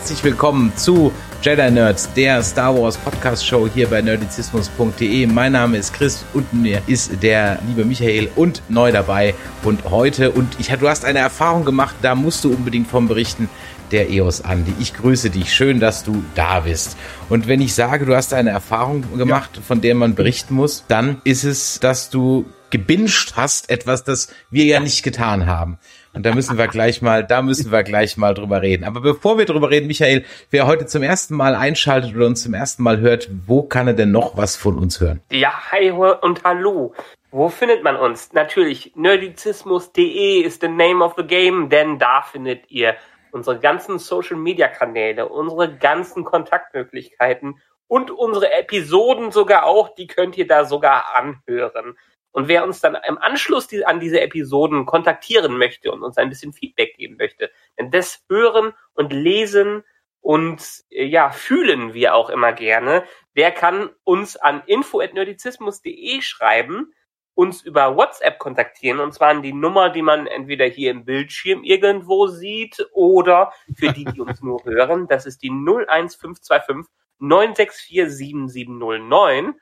Herzlich willkommen zu Jedi Nerds, der Star Wars Podcast Show hier bei nerdizismus.de. Mein Name ist Chris und mir ist der liebe Michael und neu dabei und heute und ich du hast eine Erfahrung gemacht, da musst du unbedingt vom berichten. Der EOS Andi. Ich grüße dich. Schön, dass du da bist. Und wenn ich sage, du hast eine Erfahrung gemacht, ja. von der man berichten muss, dann ist es, dass du gebinged hast, etwas, das wir ja nicht getan haben. Und da müssen wir gleich mal, da müssen wir gleich mal drüber reden. Aber bevor wir drüber reden, Michael, wer heute zum ersten Mal einschaltet oder uns zum ersten Mal hört, wo kann er denn noch was von uns hören? Ja, hi und hallo. Wo findet man uns? Natürlich, nerdizismus.de ist the name of the game, denn da findet ihr unsere ganzen Social Media Kanäle, unsere ganzen Kontaktmöglichkeiten und unsere Episoden sogar auch, die könnt ihr da sogar anhören. Und wer uns dann im Anschluss an diese Episoden kontaktieren möchte und uns ein bisschen Feedback geben möchte, denn das hören und lesen und äh, ja, fühlen wir auch immer gerne, der kann uns an info.nerdizismus.de schreiben, uns über WhatsApp kontaktieren und zwar an die Nummer, die man entweder hier im Bildschirm irgendwo sieht oder für die, die uns nur hören, das ist die 01525 964 7709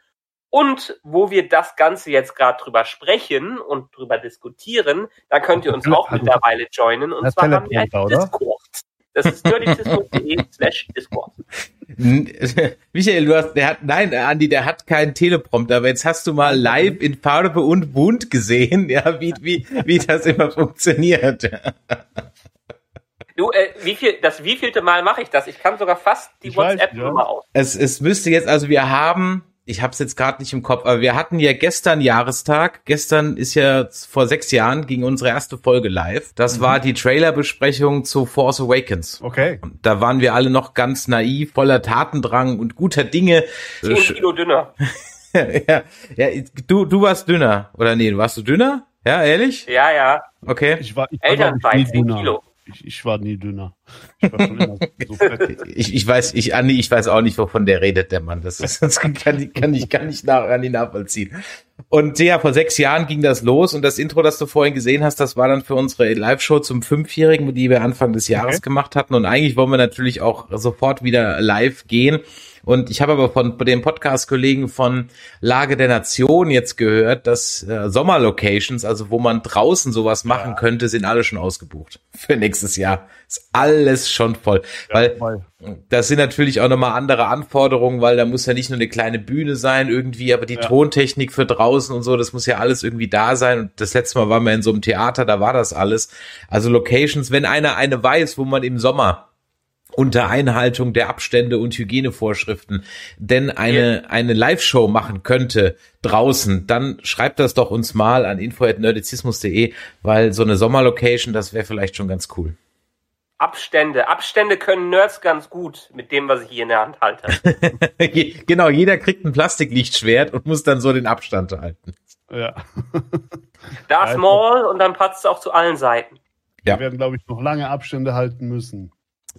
und wo wir das Ganze jetzt gerade drüber sprechen und drüber diskutieren, da könnt ihr uns auch mittlerweile joinen. Und zwar haben wir einen Discord. Das ist nerdizismus.de slash Discord. Michael, du hast, der hat, nein, Andi, der hat keinen Teleprompter, aber jetzt hast du mal live in Farbe und bunt gesehen, ja, wie, wie, wie das immer funktioniert. Du, äh, wie viel, das wievielte Mal mache ich das? Ich kann sogar fast die WhatsApp-Nummer ja. aus. Es, es müsste jetzt, also wir haben ich habe es jetzt gerade nicht im Kopf, aber wir hatten ja gestern Jahrestag. Gestern ist ja vor sechs Jahren ging unsere erste Folge live. Das mhm. war die Trailerbesprechung zu Force Awakens. Okay. Und da waren wir alle noch ganz naiv, voller Tatendrang und guter Dinge. Zehn Kilo dünner. ja, ja, du, du warst dünner, oder nee, warst du dünner? Ja, ehrlich? Ja, ja. Okay. Ich war, ich war Elternzeit, 10 Kilo. Ich, ich war nie dünner. Ich, war schon immer so ich, ich weiß, ich, Andi, ich weiß auch nicht, wovon der redet, der Mann. Das, ist, das kann, ich, kann ich, kann ich nach, an ihn nachvollziehen. Und ja, vor sechs Jahren ging das los und das Intro, das du vorhin gesehen hast, das war dann für unsere Live-Show zum Fünfjährigen, die wir Anfang des Jahres okay. gemacht hatten. Und eigentlich wollen wir natürlich auch sofort wieder live gehen. Und ich habe aber von dem Podcast-Kollegen von Lage der Nation jetzt gehört, dass äh, Sommerlocations, also wo man draußen sowas machen ja. könnte, sind alle schon ausgebucht für nächstes Jahr. Ist alles schon voll. Ja, weil voll. das sind natürlich auch nochmal andere Anforderungen, weil da muss ja nicht nur eine kleine Bühne sein irgendwie, aber die ja. Tontechnik für draußen und so, das muss ja alles irgendwie da sein. Und das letzte Mal waren wir in so einem Theater, da war das alles. Also Locations, wenn einer eine weiß, wo man im Sommer unter Einhaltung der Abstände und Hygienevorschriften denn eine, eine Live-Show machen könnte draußen, dann schreibt das doch uns mal an info.nerdizismus.de, weil so eine Sommerlocation, das wäre vielleicht schon ganz cool. Abstände. Abstände können Nerds ganz gut mit dem, was ich hier in der Hand halte. genau, jeder kriegt ein Plastiklichtschwert und muss dann so den Abstand halten. Ja. Da small und dann passt es auch zu allen Seiten. Ja. Wir werden, glaube ich, noch lange Abstände halten müssen.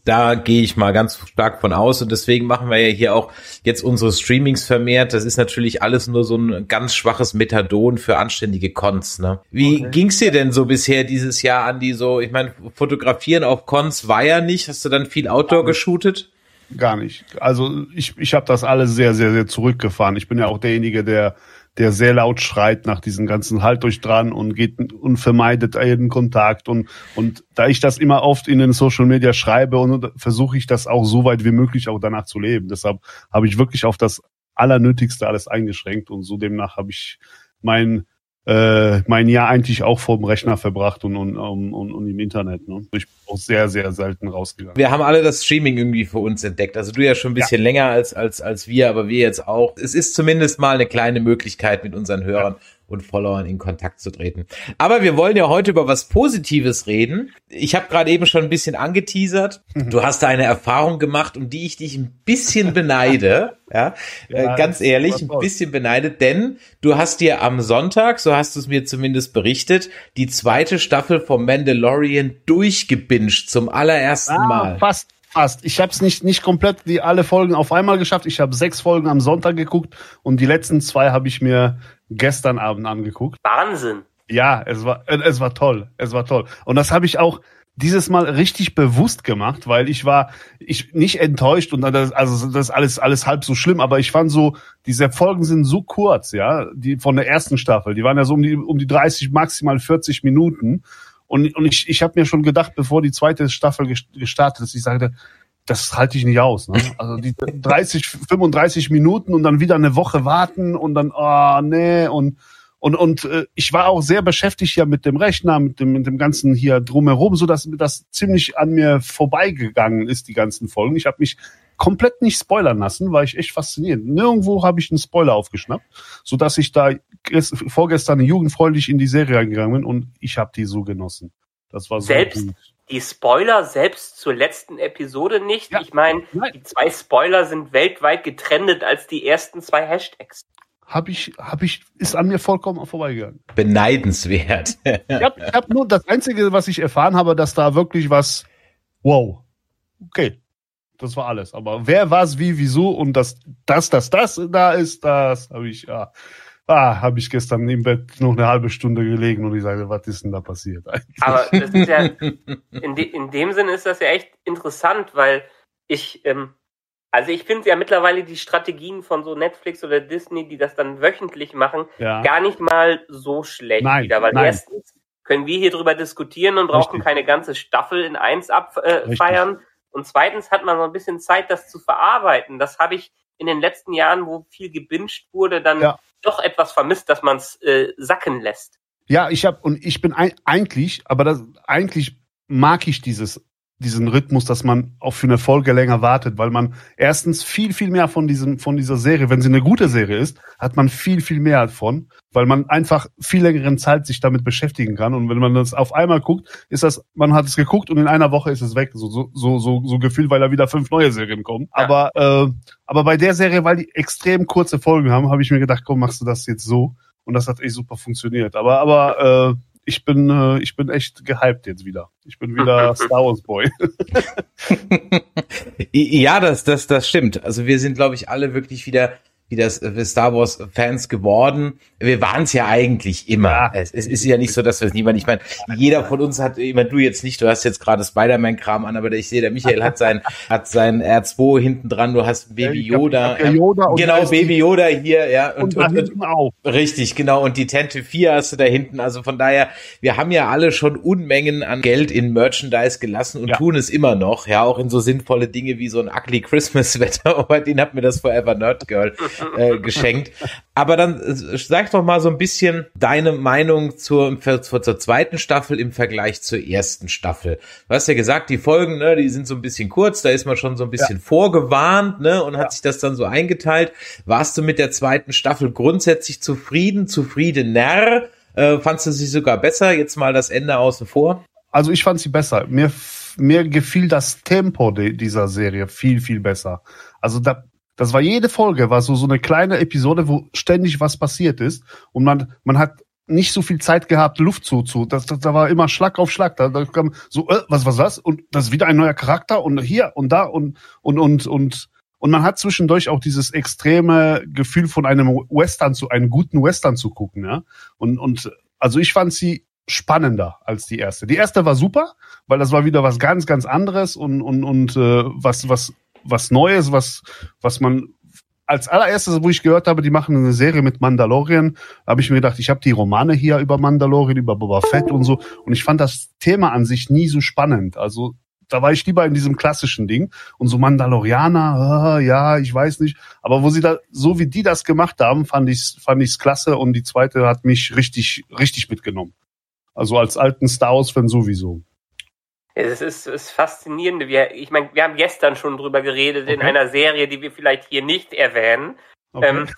Da gehe ich mal ganz stark von aus und deswegen machen wir ja hier auch jetzt unsere Streamings vermehrt. Das ist natürlich alles nur so ein ganz schwaches Methadon für anständige Cons. Ne? Wie okay. ging's dir denn so bisher dieses Jahr, Andi? So, ich meine, fotografieren auf Cons war ja nicht. Hast du dann viel Outdoor geshootet? Gar nicht. Also ich, ich habe das alles sehr, sehr, sehr zurückgefahren. Ich bin ja auch derjenige, der der sehr laut schreit nach diesem ganzen Halt euch dran und geht und vermeidet jeden Kontakt und und da ich das immer oft in den Social Media schreibe und versuche ich das auch so weit wie möglich auch danach zu leben. Deshalb habe ich wirklich auf das Allernötigste alles eingeschränkt und so demnach habe ich mein äh, mein Jahr eigentlich auch vor dem Rechner verbracht und, und, und, und im Internet. Ne? Ich bin auch sehr, sehr selten rausgegangen. Wir haben alle das Streaming irgendwie für uns entdeckt. Also du ja schon ein bisschen ja. länger als, als, als wir, aber wir jetzt auch. Es ist zumindest mal eine kleine Möglichkeit mit unseren Hörern. Ja. Und Followern in Kontakt zu treten. Aber wir wollen ja heute über was Positives reden. Ich habe gerade eben schon ein bisschen angeteasert. Du hast da eine Erfahrung gemacht, um die ich dich ein bisschen beneide. Ja, Ja, äh, ganz ehrlich, ein bisschen beneidet, denn du hast dir am Sonntag, so hast du es mir zumindest berichtet, die zweite Staffel vom Mandalorian durchgebinged zum allerersten Ah, Mal. fast, fast. Ich habe es nicht nicht komplett die alle Folgen auf einmal geschafft. Ich habe sechs Folgen am Sonntag geguckt und die letzten zwei habe ich mir gestern Abend angeguckt. Wahnsinn. Ja, es war äh, es war toll, es war toll. Und das habe ich auch dieses Mal richtig bewusst gemacht, weil ich war ich nicht enttäuscht und das, also das ist alles alles halb so schlimm, aber ich fand so diese Folgen sind so kurz, ja, die von der ersten Staffel, die waren ja so um die um die 30 maximal 40 Minuten und und ich ich habe mir schon gedacht, bevor die zweite Staffel ges- gestartet ist, ich sagte, das halte ich nicht aus. Ne? Also die 30, 35 Minuten und dann wieder eine Woche warten und dann, oh nee, und und und äh, ich war auch sehr beschäftigt ja mit dem Rechner, mit dem mit dem ganzen hier drumherum, so dass mir das ziemlich an mir vorbeigegangen ist die ganzen Folgen. Ich habe mich komplett nicht spoilern lassen, war ich echt fasziniert. Nirgendwo habe ich einen Spoiler aufgeschnappt, so dass ich da ges- vorgestern jugendfreundlich in die Serie reingegangen bin und ich habe die so genossen. Das war so Selbst gut. die Spoiler selbst zur letzten Episode nicht. Ja. Ich meine, die zwei Spoiler sind weltweit getrennt als die ersten zwei Hashtags. Habe ich, habe ich, ist an mir vollkommen vorbeigegangen. Beneidenswert. Ich habe ich hab nur das Einzige, was ich erfahren habe, dass da wirklich was, wow, okay, das war alles. Aber wer, was, wie, wieso und das, das, das, das da ist, das habe ich, ja, ah, habe ich gestern im Bett noch eine halbe Stunde gelegen und ich sage, was ist denn da passiert? eigentlich? Aber das ist ja, in, de, in dem Sinne ist das ja echt interessant, weil ich, ähm, also ich finde ja mittlerweile die Strategien von so Netflix oder Disney, die das dann wöchentlich machen, ja, gar nicht mal so schlecht Nein, wieder. Weil nein. erstens können wir hier drüber diskutieren und brauchen Richtig. keine ganze Staffel in eins abfeiern. Äh. Und zweitens hat man so ein bisschen Zeit, das zu verarbeiten. Das habe ich in den letzten Jahren, wo viel gebinged wurde, dann Ja. doch etwas vermisst, dass man es äh, sacken lässt. ja, ich habe und ich bin ein, eigentlich, aber das eigentlich mag ich dieses diesen Rhythmus, dass man auch für eine Folge länger wartet, weil man erstens viel, viel mehr von diesem, von dieser Serie, wenn sie eine gute Serie ist, hat man viel, viel mehr davon, weil man einfach viel längeren Zeit sich damit beschäftigen kann. Und wenn man das auf einmal guckt, ist das, man hat es geguckt und in einer Woche ist es weg, so, so, so, so, so gefühlt, weil da wieder fünf neue Serien kommen. Ja. Aber, äh, aber bei der Serie, weil die extrem kurze Folgen haben, habe ich mir gedacht, komm, machst du das jetzt so. Und das hat echt super funktioniert. Aber, aber, äh, ich bin, äh, ich bin echt gehypt jetzt wieder. Ich bin wieder Star Wars Boy. Ja, das, das, das stimmt. Also wir sind, glaube ich, alle wirklich wieder wieder äh, Star Wars Fans geworden. Wir waren es ja eigentlich immer. Es, es ist ja nicht so, dass wir es niemand. Ich meine, jeder von uns hat, ich meine, du jetzt nicht. Du hast jetzt gerade Spider-Man-Kram an, aber ich sehe, der Michael hat sein hat sein R2 hinten dran. Du hast Baby Yoda. ja Yoda und da genau, Baby Yoda hier, ja. Und, da hinten auch. Richtig, genau. Und die Tente 4 hast du da hinten. Also von daher, wir haben ja alle schon Unmengen an Geld in Merchandise gelassen und Ja. tun es immer noch. Ja, auch in so sinnvolle Dinge wie so ein ugly Christmas Wetter. Aber den hat mir das Forever Nerd Girl äh, geschenkt. Aber dann äh, sag doch mal so ein bisschen deine Meinung zur, zur, zweiten Staffel im Vergleich zur ersten Staffel. Du hast ja gesagt, die Folgen, ne, die sind so ein bisschen kurz, da ist man schon so ein bisschen vorgewarnt, ne, und hat sich das dann so eingeteilt. Warst du mit der zweiten Staffel grundsätzlich zufrieden, zufriedener? Äh, fandst du sie sogar besser? Jetzt mal das Ende außen vor. Also ich fand sie besser. Mir, mir gefiel das Tempo de, dieser Serie viel, viel besser. Also da, das war jede Folge, war so, so eine kleine Episode, wo ständig was passiert ist. Und man, man hat nicht so viel Zeit gehabt, Luft zu, zu. Das, das, da war immer Schlag auf Schlag. Da, da kam so, äh, was, was, was? Und das ist wieder ein neuer Charakter und hier und da und, und, und, und, und man hat zwischendurch auch dieses extreme Gefühl von einem Western zu, einem guten Western zu gucken, ja. Und, und, also ich fand sie spannender als die erste. Die erste war super, weil das war wieder was ganz, ganz anderes und, und, und äh, was, was, was Neues, was, was man als allererstes, wo ich gehört habe, die machen eine Serie mit Mandalorian, habe ich mir gedacht, ich habe die Romane hier über Mandalorian, über Boba Fett und so. Und ich fand das Thema an sich nie so spannend. Also da war ich lieber in diesem klassischen Ding. Und so Mandalorianer, ah, ja, ich weiß nicht. Aber wo sie da, so wie die das gemacht haben, fand ich's, fand ich's klasse. Und die zweite hat mich richtig, richtig mitgenommen. Also als alten Star Wars-Fan sowieso. Es ist, ist faszinierend. Wir, ich meine, wir haben gestern schon drüber geredet in Okay. einer Serie, die wir vielleicht hier nicht erwähnen. Okay. Ähm,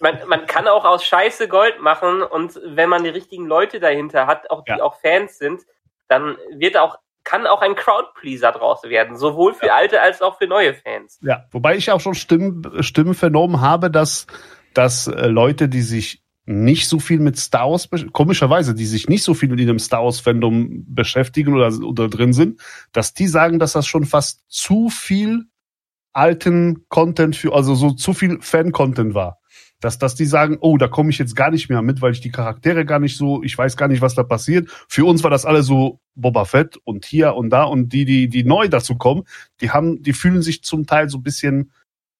man, man kann auch aus Scheiße Gold machen und wenn man die richtigen Leute dahinter hat, auch die ja. auch Fans sind, dann wird auch kann auch ein Crowdpleaser draus werden, sowohl für ja. alte als auch für neue Fans. Ja, wobei ich auch schon Stimmen, Stimmen vernommen habe, dass, dass äh, Leute, die sich nicht so viel mit Star Wars, komischerweise, die sich nicht so viel mit dem Star Wars Fandom beschäftigen oder, oder drin sind, dass die sagen, dass das schon fast zu viel alten Content für, also so zu viel Fan-Content war. Dass, dass die sagen, oh, da komme ich jetzt gar nicht mehr mit, weil ich die Charaktere gar nicht so, ich weiß gar nicht, was da passiert. Für uns war das alle so Boba Fett und hier und da und die, die, die neu dazu kommen, die haben, die fühlen sich zum Teil so ein bisschen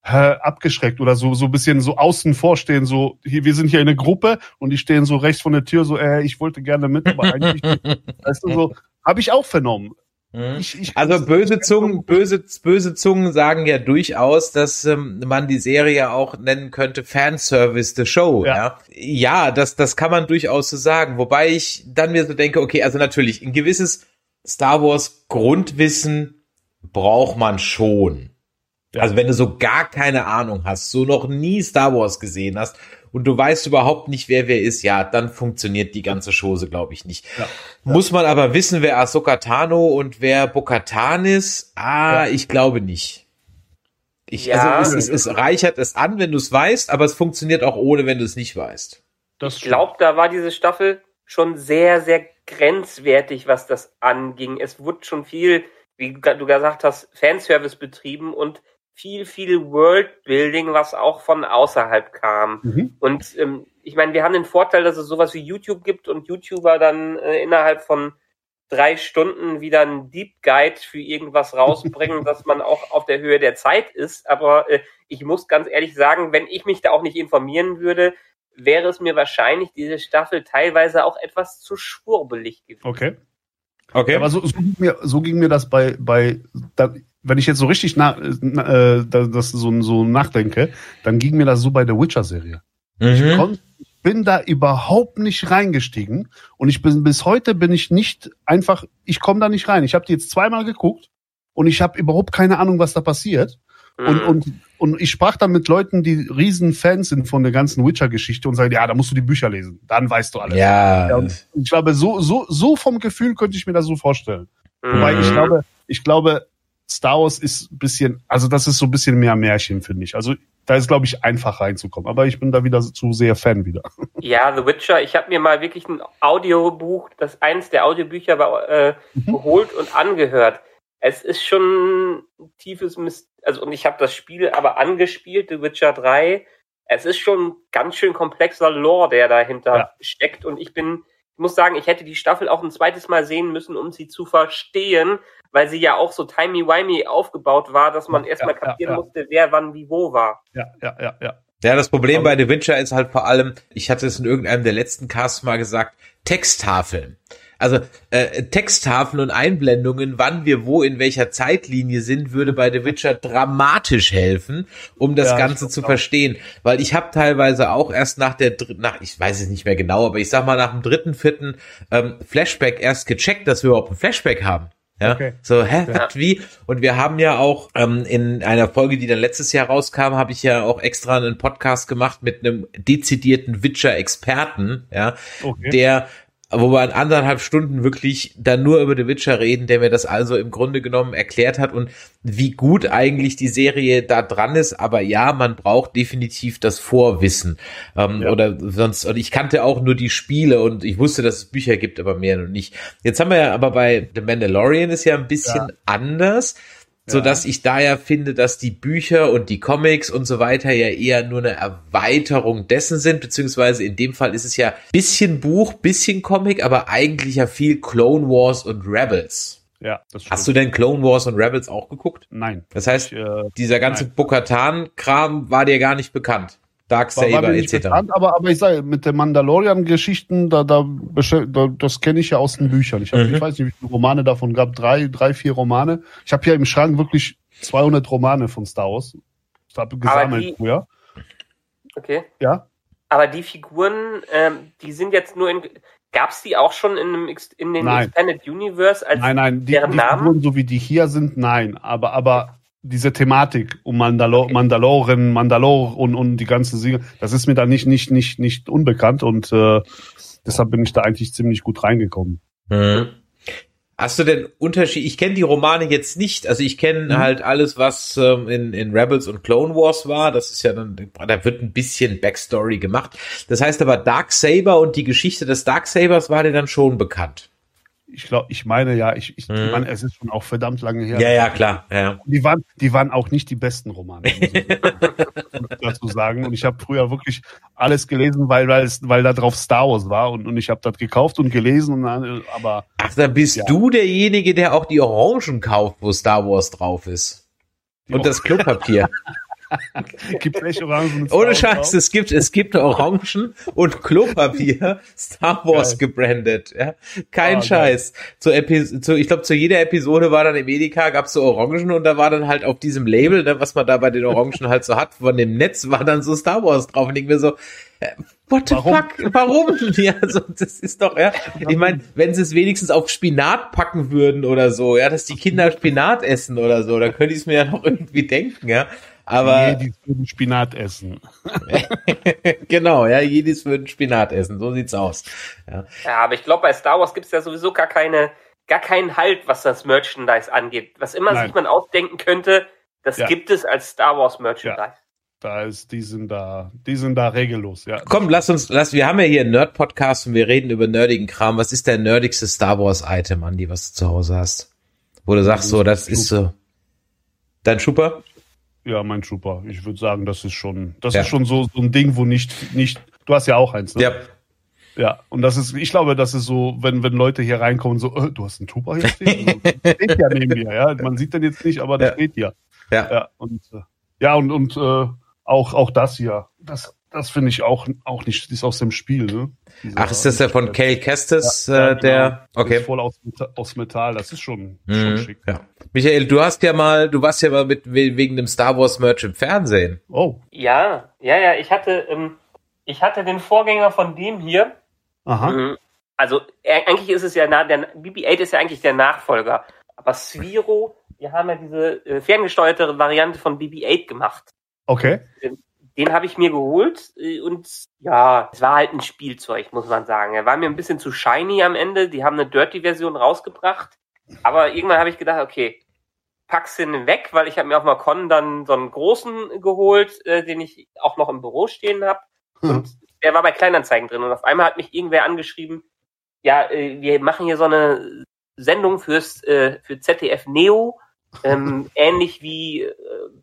abgeschreckt oder so so ein bisschen so außen vorstehen, so hier wir sind hier eine Gruppe und die stehen so rechts von der Tür so äh, ich wollte gerne mit, aber eigentlich weißt du so habe ich auch vernommen. Mhm. Ich, ich, also böse Zungen, böse, böse Zungen sagen ja durchaus, dass ähm, man die Serie auch nennen könnte Fanservice the Show. Ja, ja? ja das, das kann man durchaus so sagen. Wobei ich dann mir so denke, okay, also natürlich, ein gewisses Star Wars Grundwissen braucht man schon. Also wenn du so gar keine Ahnung hast, so noch nie Star Wars gesehen hast und du weißt überhaupt nicht, wer wer ist, ja, dann funktioniert die ganze Chose, glaube ich, nicht. Ja. Muss man aber wissen, wer Ahsoka Tano und wer Bokatan ist? Ah, ja. ich glaube nicht. Ich, ja, also es, es, es reichert es an, wenn du es weißt, aber es funktioniert auch ohne, wenn du es nicht weißt. Das ich glaube, da war diese Staffel schon sehr, sehr grenzwertig, was das anging. Es wurde schon viel, wie du gesagt hast, Fanservice betrieben und viel, viel Worldbuilding, was auch von außerhalb kam. Mhm. Und ähm, ich meine, wir haben den Vorteil, dass es sowas wie YouTube gibt und YouTuber dann äh, innerhalb von drei Stunden wieder einen Deep Guide für irgendwas rausbringen, dass man auch auf der Höhe der Zeit ist. Aber äh, ich muss ganz ehrlich sagen, wenn ich mich da auch nicht informieren würde, wäre es mir wahrscheinlich diese Staffel teilweise auch etwas zu schwurbelig gewesen. Okay. Okay. Aber so, so, ging mir, so ging mir das bei, bei da, wenn ich jetzt so richtig na, äh, das so, so nachdenke, dann ging mir das so bei der Witcher-Serie. Mhm. Ich, konnt, bin da überhaupt nicht reingestiegen und ich bin bis heute bin ich nicht einfach, ich komme da nicht rein. Ich habe die jetzt zweimal geguckt und ich habe überhaupt keine Ahnung, was da passiert. Mhm. Und, und, und ich sprach dann mit Leuten, die riesen Fans sind von der ganzen Witcher-Geschichte und sagen, ja, da musst du die Bücher lesen, dann weißt du alles. Ja. ja ich glaube, so, so, so vom Gefühl könnte ich mir das so vorstellen. Mhm. Wobei ich glaube, ich glaube, Star Wars ist ein bisschen, also das ist so ein bisschen mehr Märchen, finde ich. Also da ist, glaube ich, einfach reinzukommen. Aber ich bin da wieder zu sehr Fan wieder. Ja, The Witcher, ich habe mir mal wirklich ein Audiobuch, das eins der Audiobücher war, äh, mhm. geholt und angehört. Es ist schon ein tiefes Mist, also und ich habe das Spiel aber angespielt, The Witcher 3. Es ist schon ganz schön komplexer Lore, der dahinter ja. steckt und ich bin ich muss sagen, ich hätte die Staffel auch ein zweites Mal sehen müssen, um sie zu verstehen, weil sie ja auch so timey-wimey aufgebaut war, dass man erstmal ja, kapieren ja, ja. musste, wer wann wie wo war. Ja, ja, ja, ja. Ja, das Problem bei The Witcher ist halt vor allem, ich hatte es in irgendeinem der letzten Casts mal gesagt, Texttafeln. Also äh, Texttafeln und Einblendungen, wann wir wo in welcher Zeitlinie sind, würde bei The Witcher dramatisch helfen, um das ja, Ganze zu verstehen. Weil ich habe teilweise auch erst nach der nach ich weiß es nicht mehr genau, aber ich sag mal nach dem dritten, vierten ähm, Flashback erst gecheckt, dass wir überhaupt ein Flashback haben. Ja, okay. so, hä, ja. was, wie? Und wir haben ja auch ähm, in einer Folge, die dann letztes Jahr rauskam, habe ich ja auch extra einen Podcast gemacht mit einem dezidierten Witcher-Experten, ja, okay. der wo wir in anderthalb Stunden wirklich dann nur über The Witcher reden, der mir das also im Grunde genommen erklärt hat und wie gut eigentlich die Serie da dran ist. Aber ja, man braucht definitiv das Vorwissen. Ähm, ja. Oder sonst, und ich kannte auch nur die Spiele und ich wusste, dass es Bücher gibt, aber mehr noch nicht. Jetzt haben wir ja aber bei The Mandalorian ist ja ein bisschen ja. anders so dass ich da ja finde, dass die Bücher und die Comics und so weiter ja eher nur eine Erweiterung dessen sind, beziehungsweise in dem Fall ist es ja bisschen Buch, bisschen Comic, aber eigentlich ja viel Clone Wars und Rebels. Ja, das stimmt. Hast du denn Clone Wars und Rebels auch geguckt? Nein. Das heißt, ich, äh, dieser ganze Bokatan-Kram war dir gar nicht bekannt. Darksaber etc. Bekannt, aber, aber ich sage, mit den Mandalorian-Geschichten, da, da, da, das kenne ich ja aus den Büchern. Ich, hab, mhm. ich weiß nicht, wie viele Romane davon gab. Drei, drei, vier Romane. Ich habe hier im Schrank wirklich 200 Romane von Star Wars. Ich habe gesammelt die, früher. Okay. Ja. Aber die Figuren, ähm, die sind jetzt nur in. Gab es die auch schon in, einem, in dem nein. Expanded Universe als nein, nein, die, deren die Namen? Figuren, so wie die hier sind, nein. Aber, aber diese Thematik um Mandalor, Okay. Mandaloren, Mandalor und, und die ganze Siege, das ist mir da nicht, nicht, nicht, nicht unbekannt und äh, deshalb bin ich da eigentlich ziemlich gut reingekommen. Mhm. Hast du denn Unterschied? Ich kenne die Romane jetzt nicht. Also ich kenne Mhm. halt alles, was ähm, in, in Rebels und Clone Wars war. Das ist ja dann, da wird ein bisschen Backstory gemacht. Das heißt aber Dark Saber und die Geschichte des Dark Sabers war dir dann schon bekannt. Ich glaube, ich meine ja, ich, ich Mhm. meine, es ist schon auch verdammt lange her. Ja, ja, klar. Ja. Die waren, die waren auch nicht die besten Romane, muss ich dazu sagen. Und ich habe früher wirklich alles gelesen, weil, weil, es, weil da drauf Star Wars war und, und ich habe das gekauft und gelesen, und dann, aber Ach, dann bist Ja. du derjenige, der auch die Orangen kauft, wo Star Wars drauf ist. Und das Klopapier. gibt echt Orangen. Ohne Scheiß, es gibt, es gibt Orangen und Klopapier Star Wars Geil. gebrandet. Ja? Kein geil. Scheiß. Zu Epi zu, ich glaube, zu jeder Episode war dann im Edeka, gab's so Orangen und da war dann halt auf diesem Label, ne, was man da bei den Orangen halt so hat, von dem Netz war dann so Star Wars drauf. Und ich mir so, äh, what the Warum? fuck? Warum? Ja, also, das ist doch, ja. Ich meine, wenn sie es wenigstens auf Spinat packen würden oder so, ja, dass die Kinder Spinat essen oder so, dann könnte ich es mir ja noch irgendwie denken, ja. Aber Nee, die würden Spinat essen. genau, ja, jedes würden Spinat essen, so sieht's aus. Ja. Ja, aber ich glaube, bei Star Wars gibt es ja sowieso gar keine, gar keinen Halt, was das Merchandise angeht. Was immer Nein. sich man ausdenken könnte, das Ja. gibt es als Star Wars Merchandise. Da ist, die sind da, die sind da regellos, ja. Komm, lass uns, lass, wir haben ja hier einen Nerd-Podcast und wir reden über nerdigen Kram. Was ist der nerdigste Star Wars-Item, Andi, was du zu Hause hast? Wo du sagst so, das ist so. Dein Schuper? Ja, mein Trooper. Ich würde sagen, das ist schon, das Ja. ist schon so, so ein Ding, wo nicht, nicht, du hast ja auch eins, ne? Ja. Ja, und das ist, ich glaube, das ist so, wenn, wenn Leute hier reinkommen, so, äh, du hast einen Trooper hier stehen? Also, steht ja neben dir, ja. Man sieht den jetzt nicht, aber der Ja. steht ja. Ja. Ja, und, äh, ja, und, und, äh, auch, auch das hier. Das, das finde ich auch, auch nicht, ist aus dem Spiel, ne? Dieser- Ach, ist das der von Cale Kestis, Ja, äh, der, genau. Okay. Voll aus, aus Metall, das ist schon, schon Mhm. schick. Ja. Michael, du hast ja mal, du warst ja mal mit, we- wegen dem Star Wars Merch im Fernsehen. Oh, Ja, ja, ja. Ich hatte, ähm, ich hatte den Vorgänger von dem hier. aha. Mhm. Also eigentlich ist es ja, na, der BB-8 ist ja eigentlich der Nachfolger. Aber Sphero, wir haben ja diese äh, ferngesteuerte Variante von BB-8 gemacht. Okay. Den habe ich mir geholt äh, und ja, es war halt ein Spielzeug, muss man sagen. Er war mir ein bisschen zu shiny am Ende. Die haben eine Dirty-Version rausgebracht. Aber irgendwann habe ich gedacht, okay, pack's weg, weil ich habe mir auf dem Con dann so einen großen geholt, äh, den ich auch noch im Büro stehen habe. Und der war bei Kleinanzeigen drin. Und auf einmal hat mich irgendwer angeschrieben, ja, äh, wir machen hier so eine Sendung fürs äh, für ZDF Neo, ähm, ähnlich wie äh,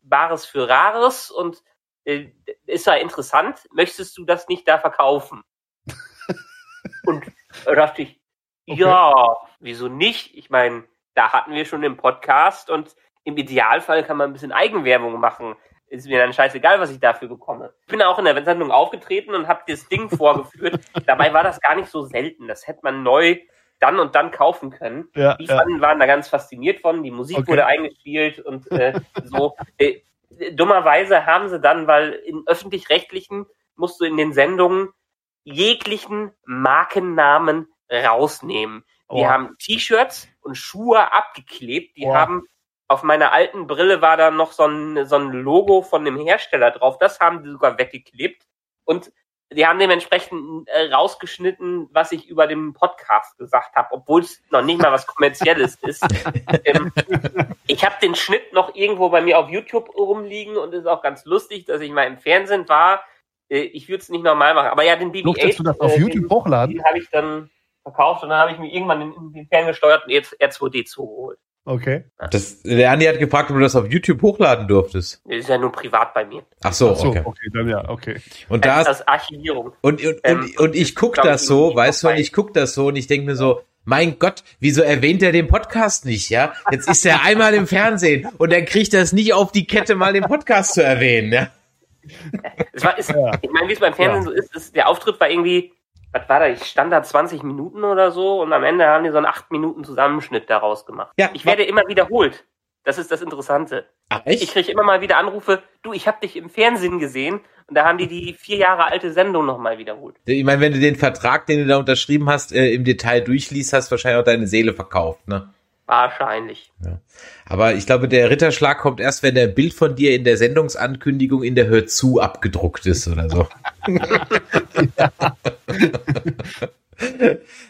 Bares für Rares und äh, ist ja interessant. Möchtest du das nicht da verkaufen? und da dachte ich, Okay. ja, wieso nicht? Ich meine, da hatten wir schon den Podcast und im Idealfall kann man ein bisschen Eigenwerbung machen. Ist mir dann scheißegal, was ich dafür bekomme. Ich bin auch in der Sendung aufgetreten und habe das Ding vorgeführt. Dabei war das gar nicht so selten. Das hätte man neu dann und dann kaufen können. Ja, Die ja. waren da ganz fasziniert von. Die Musik Okay. wurde eingespielt und äh, so. Äh, dummerweise haben sie dann, weil in öffentlich-rechtlichen musst du in den Sendungen jeglichen Markennamen rausnehmen. Die Oh. haben T-Shirts und Schuhe abgeklebt. Die Oh. haben auf meiner alten Brille war da noch so ein, so ein Logo von dem Hersteller drauf. Das haben die sogar weggeklebt. Und die haben dementsprechend äh, rausgeschnitten, was ich über den Podcast gesagt habe, obwohl es noch nicht mal was Kommerzielles ist. ähm, ich habe den Schnitt noch irgendwo bei mir auf YouTube rumliegen und ist auch ganz lustig, dass ich mal im Fernsehen war. Äh, ich würde es nicht normal machen. Aber ja, den BB-8, Durftest du das auf äh, YouTube den, hochladen? den habe ich dann verkauft und dann habe ich mir irgendwann den, den ferngesteuerten R2D zugeholt. Okay. Das, der Andi hat gefragt, ob du das auf YouTube hochladen durftest. Das ist ja nur privat bei mir. Ach so, Ach so, okay. okay, dann ja, okay. Und da Das ist, ist Archivierung. und, und, Ähm, und, und ich guck glaub, das so, weißt du, und ich guck das so und ich denke mir so, mein Gott, wieso erwähnt er den Podcast nicht, ja? Jetzt ist er einmal im Fernsehen und dann kriegt er es nicht auf die Kette, mal den Podcast zu erwähnen, ja? Es war, ist, Ja. Ich meine, wie es beim Fernsehen so ist, ist, der Auftritt war irgendwie, was war da, Standard 20 Minuten oder so und am Ende haben die so einen 8 Minuten Zusammenschnitt daraus gemacht. Ja. Ich werde immer wiederholt. Das ist das Interessante. Ach, Ich echt? kriege immer mal wieder Anrufe, du, ich habe dich im Fernsehen gesehen und da haben die die vier Jahre alte Sendung nochmal wiederholt. Ich meine, wenn du den Vertrag, den du da unterschrieben hast, äh, im Detail durchliest, hast du wahrscheinlich auch deine Seele verkauft, ne? Wahrscheinlich. Ja. Aber ich glaube, der Ritterschlag kommt erst, wenn der Bild von dir in der Sendungsankündigung in der Hör zu abgedruckt ist oder so.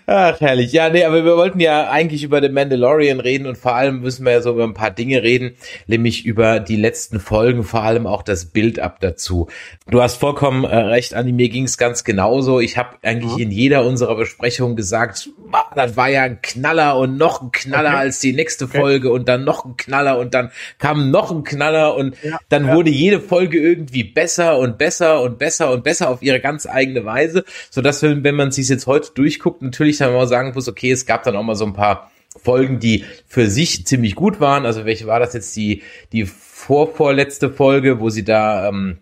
Ach, herrlich. Ja, nee, aber wir wollten ja eigentlich über The Mandalorian reden und vor allem müssen wir ja so über ein paar Dinge reden, nämlich über die letzten Folgen, vor allem auch das Build-up dazu. Du hast vollkommen äh, recht, Andi, mir ging es ganz genauso. Ich habe eigentlich mhm. in jeder unserer Besprechungen gesagt, das war ja ein Knaller und noch ein Knaller okay. als die nächste okay. Folge und dann noch ein Knaller und dann kam noch ein Knaller und ja, dann ja. wurde jede Folge irgendwie besser und besser und besser und besser auf ihre ganz eigene Weise, so dass wenn, wenn man sich jetzt heute durchguckt, natürlich dann mal sagen muss, okay, es gab dann auch mal so ein paar Folgen, die für sich ziemlich gut waren. Also welche war das jetzt die, die vorvorletzte Folge, wo sie da, ähm,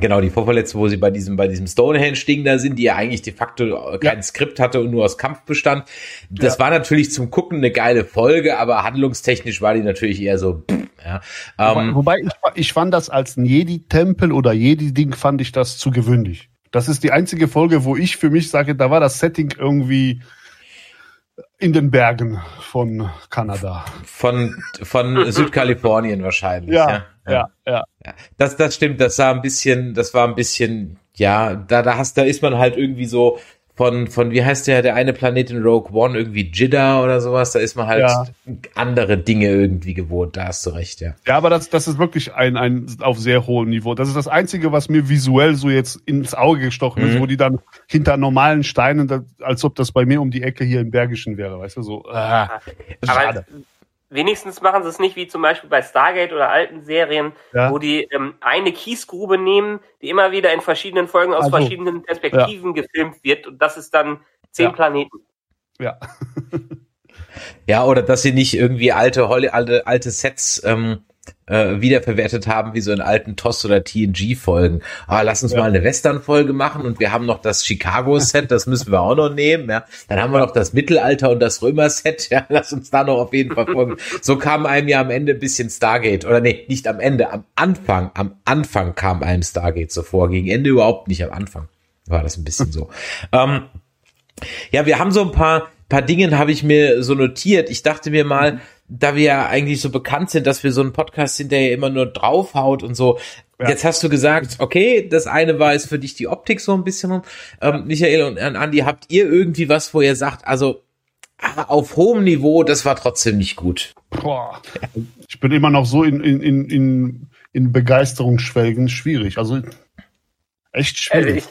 Genau, die vorverletzte, wo sie bei diesem, bei diesem Stonehenge-Ding da sind, die ja eigentlich de facto kein ja. Skript hatte und nur aus Kampf bestand. Das ja. war natürlich zum Gucken eine geile Folge, aber handlungstechnisch war die natürlich eher so, pff, ja. Ähm, wobei, wobei ich, ich fand das als ein Jedi-Tempel oder Jedi-Ding fand ich das zu gewöhnlich. Das ist die einzige Folge, wo ich für mich sage, da war das Setting irgendwie in den Bergen von Kanada. Von, von Südkalifornien wahrscheinlich. Ja, ja, ja, ja. Das, das stimmt, das sah ein bisschen, das war ein bisschen, ja, da, da hast, da ist man halt irgendwie so von, von, wie heißt der, der eine Planet in Rogue One, irgendwie Jidda oder sowas, da ist man halt ja. andere Dinge irgendwie gewohnt, da hast du recht, ja. Ja, aber das, das ist wirklich ein, ein auf sehr hohem Niveau. Das ist das Einzige, was mir visuell so jetzt ins Auge gestochen mhm. ist, wo die dann hinter normalen Steinen, als ob das bei mir um die Ecke hier im Bergischen wäre, weißt du, so, ah, schade. Aber wenigstens machen sie es nicht wie zum Beispiel bei Stargate oder alten Serien, ja. wo die ähm, eine Kiesgrube nehmen, die immer wieder in verschiedenen Folgen aus also, verschiedenen Perspektiven ja. gefilmt wird und das ist dann zehn ja. Planeten. Ja. ja, oder dass sie nicht irgendwie alte, alte, alte Sets ähm, äh, wiederverwertet haben, wie so in alten TOS oder TNG-Folgen. Aber ah, lass uns ja. mal eine Western-Folge machen und wir haben noch das Chicago-Set, das müssen wir auch noch nehmen. Ja. Dann haben wir noch das Mittelalter und das Römer-Set. Ja, lass uns da noch auf jeden Fall folgen. So kam einem ja am Ende ein bisschen Stargate. Oder nee, nicht am Ende, am Anfang. Am Anfang kam einem Stargate so vor. Gegen Ende überhaupt nicht, am Anfang war das ein bisschen so. ähm, ja, wir haben so ein paar paar Dingen habe ich mir so notiert. Ich dachte mir mal, da wir ja eigentlich so bekannt sind, dass wir so einen Podcast sind, der ja immer nur draufhaut und so. Ja. Jetzt hast du gesagt, okay, das eine war es für dich die Optik so ein bisschen. Ähm, Michael und Andi, habt ihr irgendwie was, wo ihr sagt, also auf hohem Niveau, das war trotzdem nicht gut? Boah. Ich bin immer noch so in, in, in, in, in Begeisterungsschwelgen schwierig. Also echt schwierig. Also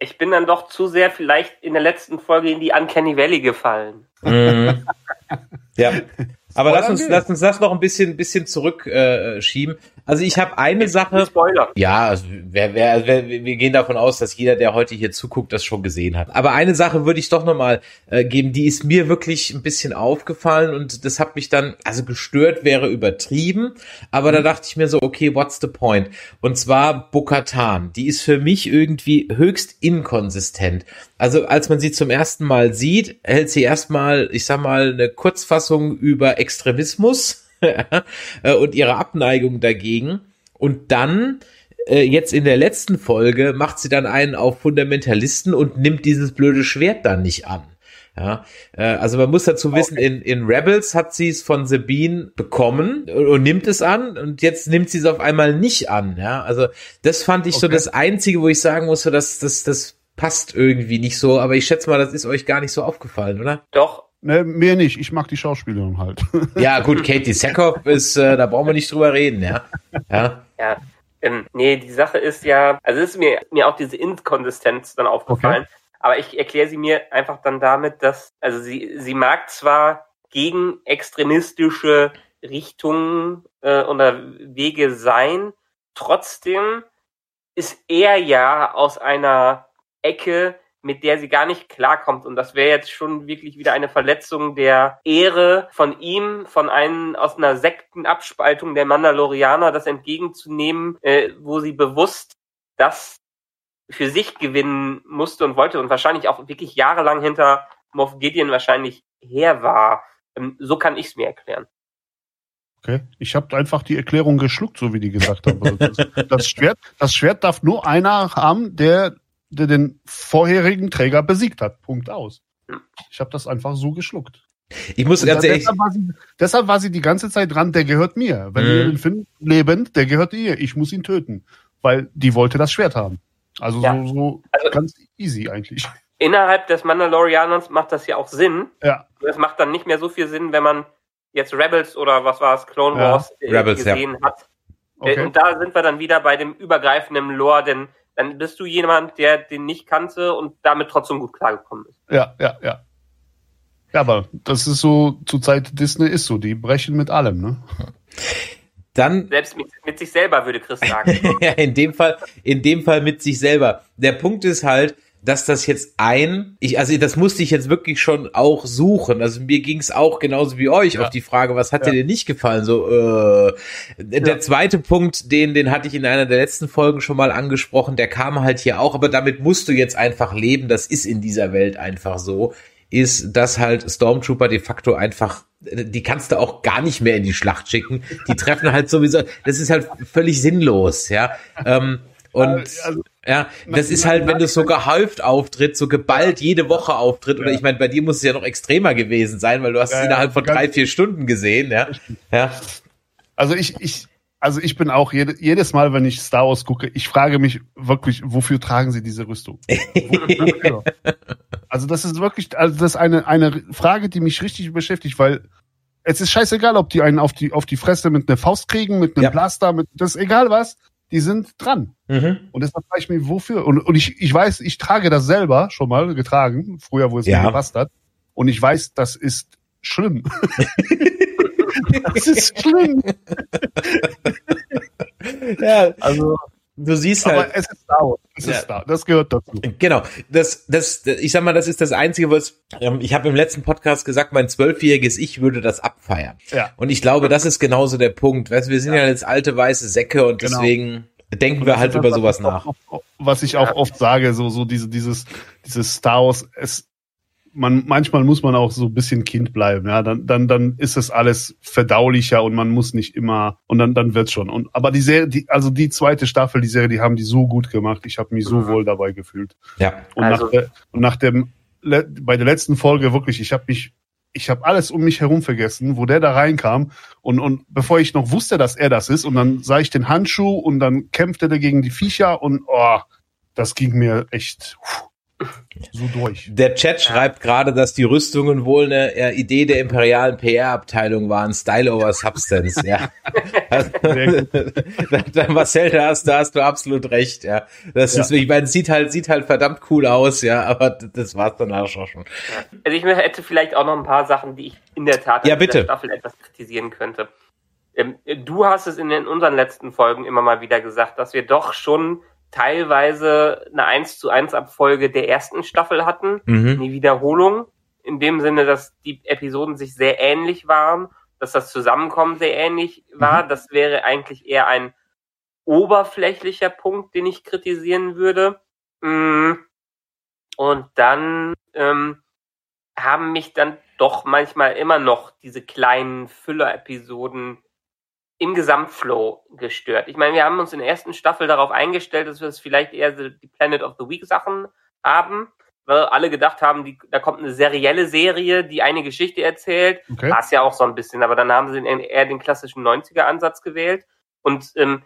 ich, ich bin dann doch zu sehr vielleicht in der letzten Folge in die Uncanny Valley gefallen. Mhm. ja. Aber lass uns, lass uns das noch ein bisschen, bisschen zurückschieben. Äh, also ich habe eine Sache. Spoiler. Ja, also wer, wer, also wer, wir gehen davon aus, dass jeder, der heute hier zuguckt, das schon gesehen hat. Aber eine Sache würde ich doch nochmal äh, geben, die ist mir wirklich ein bisschen aufgefallen und das hat mich dann, also gestört wäre übertrieben, aber da dachte ich mir so, okay, what's the point? Und zwar Bokatan. Die ist für mich irgendwie höchst inkonsistent. Also als man sie zum ersten Mal sieht, hält sie erstmal, ich sag mal, eine Kurzfassung über Extremismus Äh, und ihre Abneigung dagegen. Und dann, äh, jetzt in der letzten Folge, macht sie dann einen auf Fundamentalisten und nimmt dieses blöde Schwert dann nicht an. Ja, äh, also man muss dazu wissen, okay. in, in Rebels hat sie es von Sabine bekommen und, und, nimmt es an und jetzt nimmt sie es auf einmal nicht an. Ja, also das fand ich okay. so das Einzige, wo ich sagen musste, dass das, das passt irgendwie nicht so, aber ich schätze mal, das ist euch gar nicht so aufgefallen, oder? Doch, Ne, mehr nicht. Ich mag die Schauspielerin halt. Ja, gut, Katie Sackhoff ist, äh, da brauchen wir nicht drüber reden, ja. Ja. ja. Ähm, nee, die Sache ist ja, also ist mir, mir auch diese Inkonsistenz dann aufgefallen, okay. aber ich erkläre sie mir einfach dann damit, dass, also sie, sie mag zwar gegen extremistische Richtungen äh, oder Wege sein, trotzdem ist er ja aus einer Ecke, mit der sie gar nicht klarkommt. Und das wäre jetzt schon wirklich wieder eine Verletzung der Ehre von ihm, von einem aus einer Sektenabspaltung der Mandalorianer, das entgegenzunehmen, äh, wo sie bewusst das für sich gewinnen musste und wollte und wahrscheinlich auch wirklich jahrelang hinter Moff Gideon wahrscheinlich her war. Ähm, so kann ich es mir erklären. Okay. Ich habe einfach die Erklärung geschluckt, so wie die gesagt haben. Das Schwert, das Schwert darf nur einer haben, der der den vorherigen Träger besiegt hat. Punkt aus. Ich habe das einfach so geschluckt. Ich muss ganz ehrlich, deshalb, war sie, deshalb war sie die ganze Zeit dran, der gehört mir. Wenn Mhm. ihr den findet, lebend, der gehört ihr. Ich muss ihn töten. Weil die wollte das Schwert haben. Also Ja. so, so Also- ganz easy eigentlich. Innerhalb des Mandalorianers macht das ja auch Sinn. Ja, Es macht dann nicht mehr so viel Sinn, wenn man jetzt Rebels oder was war es, Clone Ja. Wars äh, Rebels, ja. gesehen hat. Äh, okay. Und da sind wir dann wieder bei dem übergreifenden Lore, denn dann bist du jemand, der den nicht kannte und damit trotzdem gut klargekommen ist. Ja, ja, ja. Ja, aber das ist so, zur Zeit Disney ist so, die brechen mit allem, ne? dann Selbst mit, mit sich selber, würde Chris sagen. ja, in dem Fall, in dem Fall mit sich selber. Der Punkt ist halt, dass das jetzt ein, ich, also das musste ich jetzt wirklich schon auch suchen. Also mir ging es auch genauso wie euch Ja. auf die Frage, was hat Ja. dir denn nicht gefallen? So, äh, der zweite Punkt, den, den hatte ich in einer der letzten Folgen schon mal angesprochen, der kam halt hier auch, aber damit musst du jetzt einfach leben. Das ist in dieser Welt einfach so. Ist, dass halt Stormtrooper de facto einfach, die kannst du auch gar nicht mehr in die Schlacht schicken. Die treffen halt sowieso, das ist halt völlig sinnlos, ja. Ähm, und Also, ja, das ist halt, wenn du so gehäuft auftritt, so geballt jede Woche auftritt, oder Ja. ich meine, bei dir muss es ja noch extremer gewesen sein, weil du hast Ja, es innerhalb von drei, vier Stunden gesehen, ja. Ja, also ich, ich, also ich bin auch jede, jedes Mal, wenn ich Star Wars gucke, ich frage mich wirklich, wofür tragen sie diese Rüstung? Also das ist wirklich, also das ist eine, eine Frage, die mich richtig beschäftigt, weil es ist scheißegal, ob die einen auf die, auf die Fresse mit einer Faust kriegen, mit einem Ja. Blaster, mit, das ist egal was, die sind dran. mhm. Und deshalb frage ich mich, wofür? Und, und ich, ich weiß, ich trage das selber schon mal getragen, früher, wo es Ja. mir gepasst hat. Und ich weiß, das ist schlimm. das ist schlimm. ja Also, du siehst aber halt, es ist Star Wars. Es Ja. ist Star. Das gehört dazu. Genau, das, das, ich sag mal, das ist das Einzige, was ähm, ich habe im letzten Podcast gesagt, mein zwölfjähriges Ich würde das abfeiern. Ja. Und ich glaube, das ist genauso der Punkt. Weißt, wir sind ja, jetzt alte weiße Säcke und Genau. deswegen denken Und wir halt über sowas was nach. Auch, was ich auch oft sage, so, so diese, dieses, dieses Star Wars, es, man, manchmal muss man auch so ein bisschen Kind bleiben, ja, dann, dann, dann ist es alles verdaulicher und man muss nicht immer, und dann, dann wird's schon. Und, aber die Serie, die, also die zweite Staffel, die Serie, die haben die so gut gemacht. Ich habe mich so Mhm. wohl dabei gefühlt. Ja. Und, Also- nach, der, und nach dem, bei der letzten Folge wirklich, ich habe mich, ich habe alles um mich herum vergessen, wo der da reinkam und und bevor ich noch wusste, dass er das ist, und dann sah ich den Handschuh und dann kämpfte der gegen die Viecher und oh, das ging mir echt puh, so durch. Der Chat schreibt gerade, dass die Rüstungen wohl eine äh, Idee der imperialen PR-Abteilung waren, Style over Substance, ja. Da, Marcel, da hast, da hast du absolut recht, ja. Das Ja. ist, ich meine, sieht halt, sieht halt verdammt cool aus, ja, aber das war's dann auch schon. Also ich hätte vielleicht auch noch ein paar Sachen, die ich in der Tat Ja, dieser bitte. Staffel etwas kritisieren könnte. Ähm, du hast es in den unseren letzten Folgen immer mal wieder gesagt, dass wir doch schon teilweise eine 1 zu 1 Abfolge der ersten Staffel hatten, Mhm. die Wiederholung, in dem Sinne, dass die Episoden sich sehr ähnlich waren, dass das Zusammenkommen sehr ähnlich war. Das wäre eigentlich eher ein oberflächlicher Punkt, den ich kritisieren würde. Mm. Und dann ähm, haben mich dann doch manchmal immer noch diese kleinen Füller-Episoden im Gesamtflow gestört. Ich meine, wir haben uns in der ersten Staffel darauf eingestellt, dass wir es vielleicht eher die Planet of the Week Sachen haben, weil alle gedacht haben, die, da kommt eine serielle Serie, die eine Geschichte erzählt. Okay. War es ja auch so ein bisschen, aber dann haben sie eher den klassischen 90er-Ansatz gewählt. Und ähm,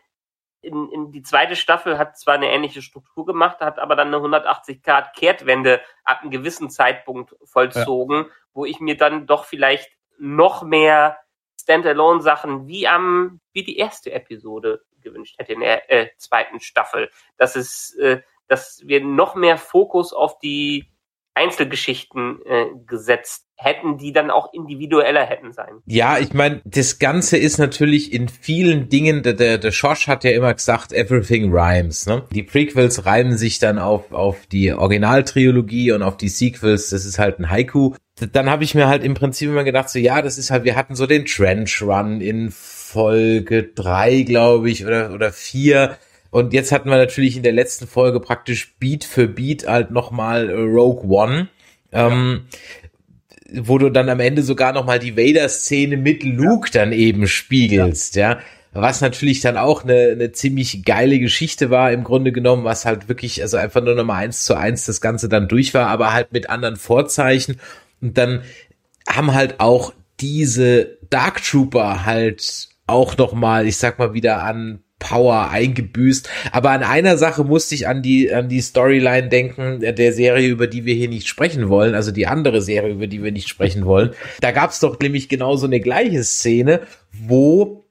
in, in die zweite Staffel hat zwar eine ähnliche Struktur gemacht, hat aber dann eine 180-Grad-Kehrtwende ab einem gewissen Zeitpunkt vollzogen, wo ich mir dann doch vielleicht noch mehr Standalone-Sachen wie am wie die erste Episode gewünscht hätte in der äh, zweiten Staffel. Dass es, äh, dass wir noch mehr Fokus auf die Einzelgeschichten äh, gesetzt hätten, die dann auch individueller hätten sein. Ja, ich meine, das Ganze ist natürlich in vielen Dingen, der, der, der Schosch hat ja immer gesagt, everything rhymes. Ne? Die Prequels reimen sich dann auf, auf die Originaltrilogie und auf die Sequels, das ist halt ein Haiku. Dann habe ich mir halt im Prinzip immer gedacht, so ja, das ist halt, wir hatten so den Trench Run in Folge drei, glaube ich, oder, oder vier. Und jetzt hatten wir natürlich in der letzten Folge praktisch Beat für Beat halt nochmal äh, Rogue One. Ähm, wo du dann am Ende sogar noch mal die Vader-Szene mit Luke dann eben spiegelst, ja. Was natürlich dann auch eine, eine ziemlich geile Geschichte war, im Grunde genommen, was halt wirklich, also einfach nur nochmal eins zu eins das Ganze dann durch war, aber halt mit anderen Vorzeichen. Und dann haben halt auch diese Dark Trooper halt auch noch mal, ich sag mal wieder an Power eingebüßt. Aber an einer Sache musste ich an die, an die Storyline denken, der Serie, über die wir hier nicht sprechen wollen, also die andere Serie, über die wir nicht sprechen wollen. Da gab es doch nämlich genau so eine gleiche Szene, wo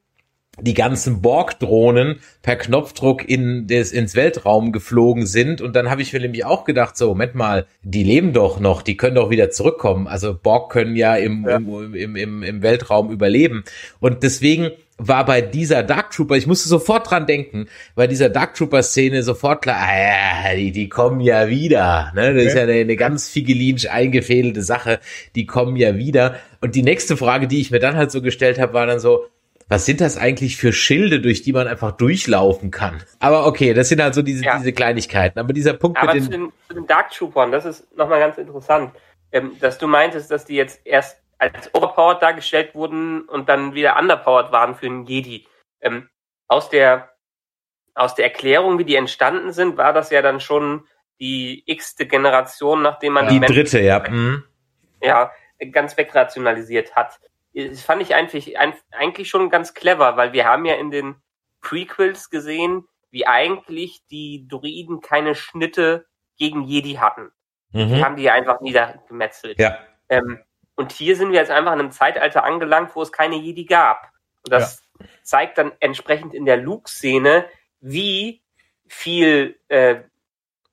die ganzen Borg-Drohnen per Knopfdruck in des, ins Weltraum geflogen sind. Und dann habe ich mir nämlich auch gedacht, so, Moment mal, die leben doch noch, die können doch wieder zurückkommen. Also Borg können ja im, ja. im, im, im, im Weltraum überleben. Und deswegen war bei dieser Dark Trooper, ich musste sofort dran denken, bei dieser Dark Trooper Szene sofort klar, ah, ja, die, die kommen ja wieder, ne? Das okay. ist ja eine, eine ganz figelinsch eingefädelte Sache, die kommen ja wieder. Und die nächste Frage, die ich mir dann halt so gestellt habe, war dann so, was sind das eigentlich für Schilde, durch die man einfach durchlaufen kann? Aber okay, das sind halt so diese, ja. diese Kleinigkeiten. Aber dieser Punkt Aber mit den, zu den, zu den Dark Troopern, das ist nochmal ganz interessant, ähm, dass du meintest, dass die jetzt erst als overpowered dargestellt wurden und dann wieder underpowered waren für einen Jedi. Ähm, aus der aus der Erklärung, wie die entstanden sind, war das ja dann schon die x-te Generation, nachdem man die, die dritte, ja, mhm. ja, ganz wegrationalisiert hat das fand ich eigentlich, eigentlich schon ganz clever, weil wir haben ja in den Prequels gesehen, wie eigentlich die Druiden keine Schnitte gegen Jedi hatten. Mhm. Die haben die einfach niedergemetzelt. Ja. Ähm, und hier sind wir jetzt einfach in einem Zeitalter angelangt, wo es keine Jedi gab. Und das ja. zeigt dann entsprechend in der Luke-Szene, wie viel äh,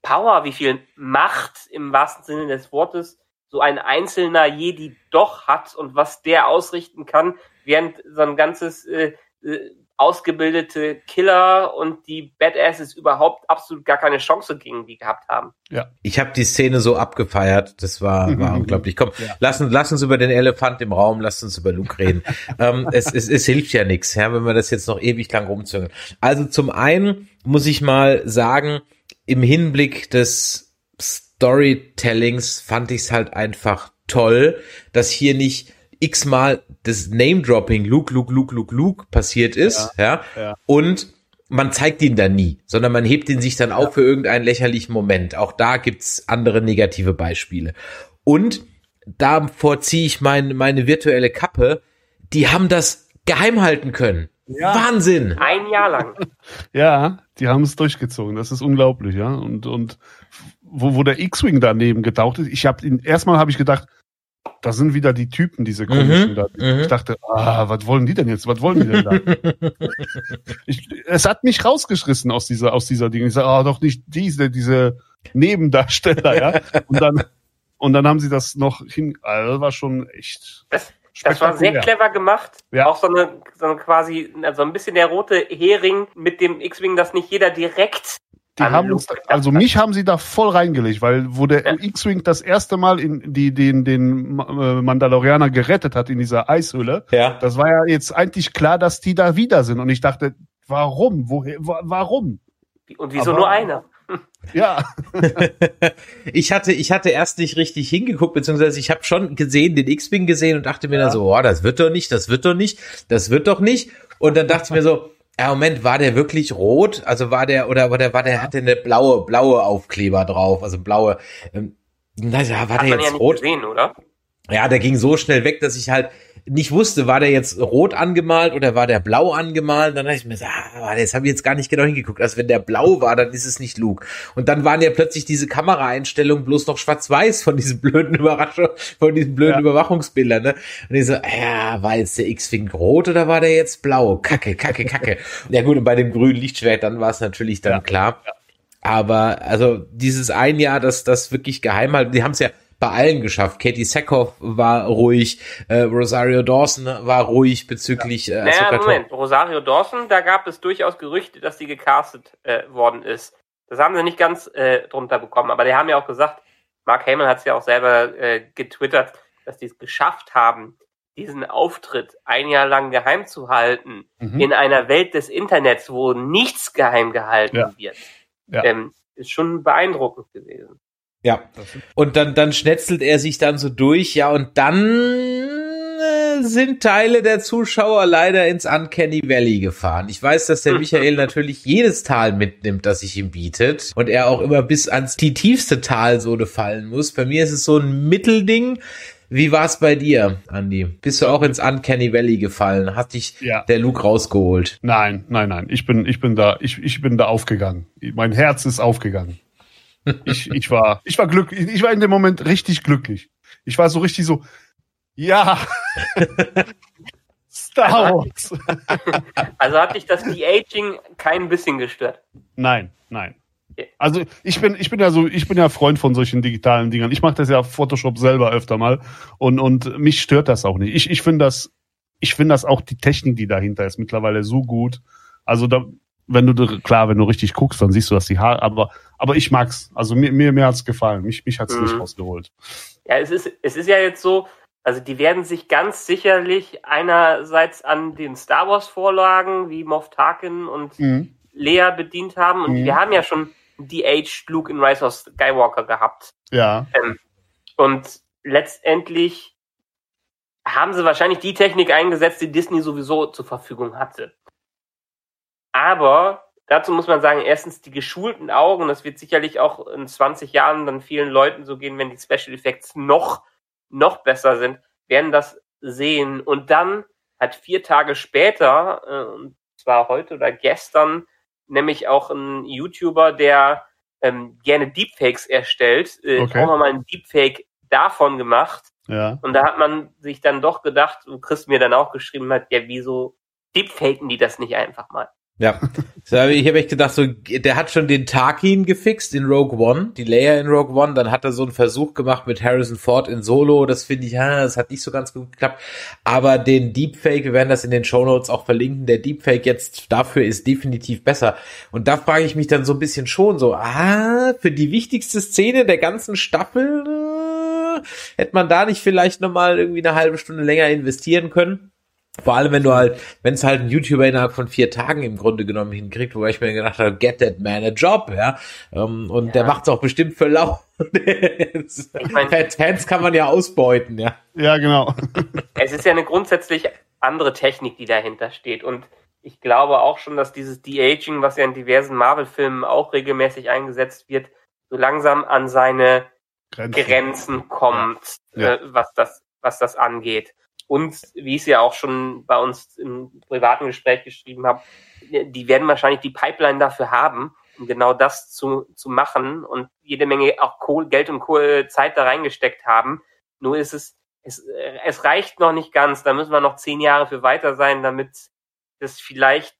Power, wie viel Macht im wahrsten Sinne des Wortes so ein einzelner Jedi doch hat und was der ausrichten kann, während so ein ganzes äh, äh, ausgebildete Killer und die Badasses überhaupt absolut gar keine Chance gegen die gehabt haben. Ja. Ich habe die Szene so abgefeiert, das war, war unglaublich. Komm, ja. lass, uns, lass uns über den Elefant im Raum, lass uns über Luke reden. ähm, es, es, es hilft ja nichts, ja, wenn wir das jetzt noch ewig lang rumzögern. Also zum einen muss ich mal sagen, im Hinblick des Storytellings fand ich es halt einfach toll, dass hier nicht x-mal das Name-Dropping Luke, Luke, Luke, Luke, Luke passiert ist, ja, ja, ja. und man zeigt ihn dann nie, sondern man hebt ihn sich dann ja. auf für irgendeinen lächerlichen Moment. Auch da gibt's andere negative Beispiele. Und davor ziehe ich mein, meine virtuelle Kappe, die haben das geheim halten können. Ja. Wahnsinn! Ein Jahr lang. Ja, die haben es durchgezogen. Das ist unglaublich, ja. Und, und wo, wo der X-Wing daneben getaucht ist, ich habe ihn, erstmal habe ich gedacht, da sind wieder die Typen, diese komischen mhm, da. Ich mhm. dachte, ah, was wollen die denn jetzt? Was wollen die denn da? ich, es hat mich rausgeschrissen aus dieser, aus dieser Ding. Ich sage, ah, doch nicht diese, diese Nebendarsteller, ja. Und dann, und dann haben sie das noch hin, also das war schon echt. Das, das war sehr clever gemacht. Ja. Auch so eine, so eine quasi, also ein bisschen der rote Hering mit dem X-Wing, dass nicht jeder direkt die haben uns, also mich haben sie da voll reingelegt, weil wo der ja. X-Wing das erste Mal in die den den äh, Mandalorianer gerettet hat in dieser Eishöhle, ja. das war ja jetzt eigentlich klar, dass die da wieder sind und ich dachte, warum, woher, warum? Und wieso Aber, nur einer? Ja. ich hatte ich hatte erst nicht richtig hingeguckt, beziehungsweise ich habe schon gesehen, den X-Wing gesehen und dachte mir ja. dann so, oh, das wird doch nicht, das wird doch nicht, das wird doch nicht. Und dann dachte ich mir so, ja, Moment, war der wirklich rot? Also war der, oder, oder war der, hatte eine blaue, blaue Aufkleber drauf, also blaue, ähm, na ja, war Hat der jetzt ja rot? Gesehen, oder? Ja, der ging so schnell weg, dass ich halt nicht wusste, war der jetzt rot angemalt oder war der blau angemalt. Dann dachte ich mir, ah, das habe ich jetzt gar nicht genau hingeguckt. Also wenn der blau war, dann ist es nicht Luke. Und dann waren ja plötzlich diese Kameraeinstellungen bloß noch schwarz-weiß von diesen blöden Überraschungen, von diesen blöden ja. Überwachungsbildern. Ne? Und ich so, ja, war jetzt der X-Wing rot oder war der jetzt blau? Kacke, kacke, kacke. ja gut, und bei dem grünen Lichtschwert, dann war es natürlich dann ja. klar. Aber also dieses ein Jahr, das das wirklich geheim halten, die haben es ja bei allen geschafft. Katie Sackhoff war ruhig, äh, Rosario Dawson war ruhig bezüglich. Äh, naja, Moment, Rosario Dawson, da gab es durchaus Gerüchte, dass sie gecastet äh, worden ist. Das haben sie nicht ganz äh, drunter bekommen, aber die haben ja auch gesagt, Mark Hamill hat es ja auch selber äh, getwittert, dass die es geschafft haben, diesen Auftritt ein Jahr lang geheim zu halten, mhm. in einer Welt des Internets, wo nichts geheim gehalten ja. wird. Ja. Ähm, ist schon beeindruckend gewesen. Ja. Und dann, dann schnetzelt er sich dann so durch, ja, und dann äh, sind Teile der Zuschauer leider ins Uncanny Valley gefahren. Ich weiß, dass der Michael natürlich jedes Tal mitnimmt, das sich ihm bietet und er auch immer bis ans die tiefste Talsohle fallen muss. Bei mir ist es so ein Mittelding. Wie war's bei dir, Andy? Bist du auch ins Uncanny Valley gefallen? Hat dich Ja. der Luke rausgeholt? Nein, nein, nein. Ich bin, ich bin da, ich, ich bin da aufgegangen. Mein Herz ist aufgegangen. Ich, ich war, ich war glücklich. Ich war in dem Moment richtig glücklich. Ich war so richtig so, ja. Star Wars. Also hat dich das De-Aging kein bisschen gestört. Nein, nein. Also ich bin, ich bin ja so, ich bin ja Freund von solchen digitalen Dingern. Ich mache das ja Photoshop selber öfter mal und und mich stört das auch nicht. Ich, ich finde das, ich finde das auch die Technik, die dahinter ist, mittlerweile so gut. Also da, wenn du klar, wenn du richtig guckst, dann siehst du, dass die Haare, aber aber ich mag's. Also mir mir mir hat's gefallen. Mich mich hat's Mhm. nicht rausgeholt. Ja, es ist, es ist ja jetzt so, also die werden sich ganz sicherlich einerseits an den Star Wars Vorlagen wie Moff Tarkin und Mhm. Leia bedient haben und Mhm. wir haben ja schon De-Aged Luke in Rise of Skywalker gehabt. Ja. Und letztendlich haben sie wahrscheinlich die Technik eingesetzt, die Disney sowieso zur Verfügung hatte. Aber dazu muss man sagen, erstens die geschulten Augen, das wird sicherlich auch in 20 Jahren dann vielen Leuten so gehen, wenn die Special Effects noch, noch besser sind, werden das sehen. Und dann hat vier Tage später, äh, und zwar heute oder gestern, nämlich auch ein YouTuber, der ähm, gerne Deepfakes erstellt, äh, Okay. auch mal ein Deepfake davon gemacht. Ja. Und da hat man sich dann doch gedacht, wo Chris mir dann auch geschrieben hat, ja, wieso deepfaken die das nicht einfach mal? Ja. So, ich habe echt gedacht, so, der hat schon den Tarkin gefixt in Rogue One, die Leia in Rogue One, dann hat er so einen Versuch gemacht mit Harrison Ford in Solo, das finde ich, ja, das hat nicht so ganz gut geklappt, aber den Deepfake, wir werden das in den Shownotes auch verlinken, der Deepfake jetzt dafür ist definitiv besser. Und da frage ich mich dann so ein bisschen schon so, ah, für die wichtigste Szene der ganzen Staffel, äh, hätte man da nicht vielleicht nochmal irgendwie eine halbe Stunde länger investieren können? Vor allem, wenn du halt, wenn es halt ein YouTuber innerhalb von vier Tagen im Grunde genommen hinkriegt, wobei ich mir gedacht habe, get that man a job, ja. Ähm, Und Ja. der macht's auch bestimmt für lau. Fans kann man ja ausbeuten, ja. Ja, genau. Es ist ja eine grundsätzlich andere Technik, die dahinter steht. Und ich glaube auch schon, dass dieses De-Aging, was ja in diversen Marvel-Filmen auch regelmäßig eingesetzt wird, so langsam an seine Grenzen. Grenzen kommt, Ja. Äh, was das, was das angeht. Und wie ich es ja auch schon bei uns im privaten Gespräch geschrieben habe, die werden wahrscheinlich die Pipeline dafür haben, um genau das zu, zu machen und jede Menge auch Kohl, Geld und Kohl, Zeit da reingesteckt haben. Nur ist es, es, äh, es reicht noch nicht ganz. Da müssen wir noch zehn Jahre für weiter sein, damit das vielleicht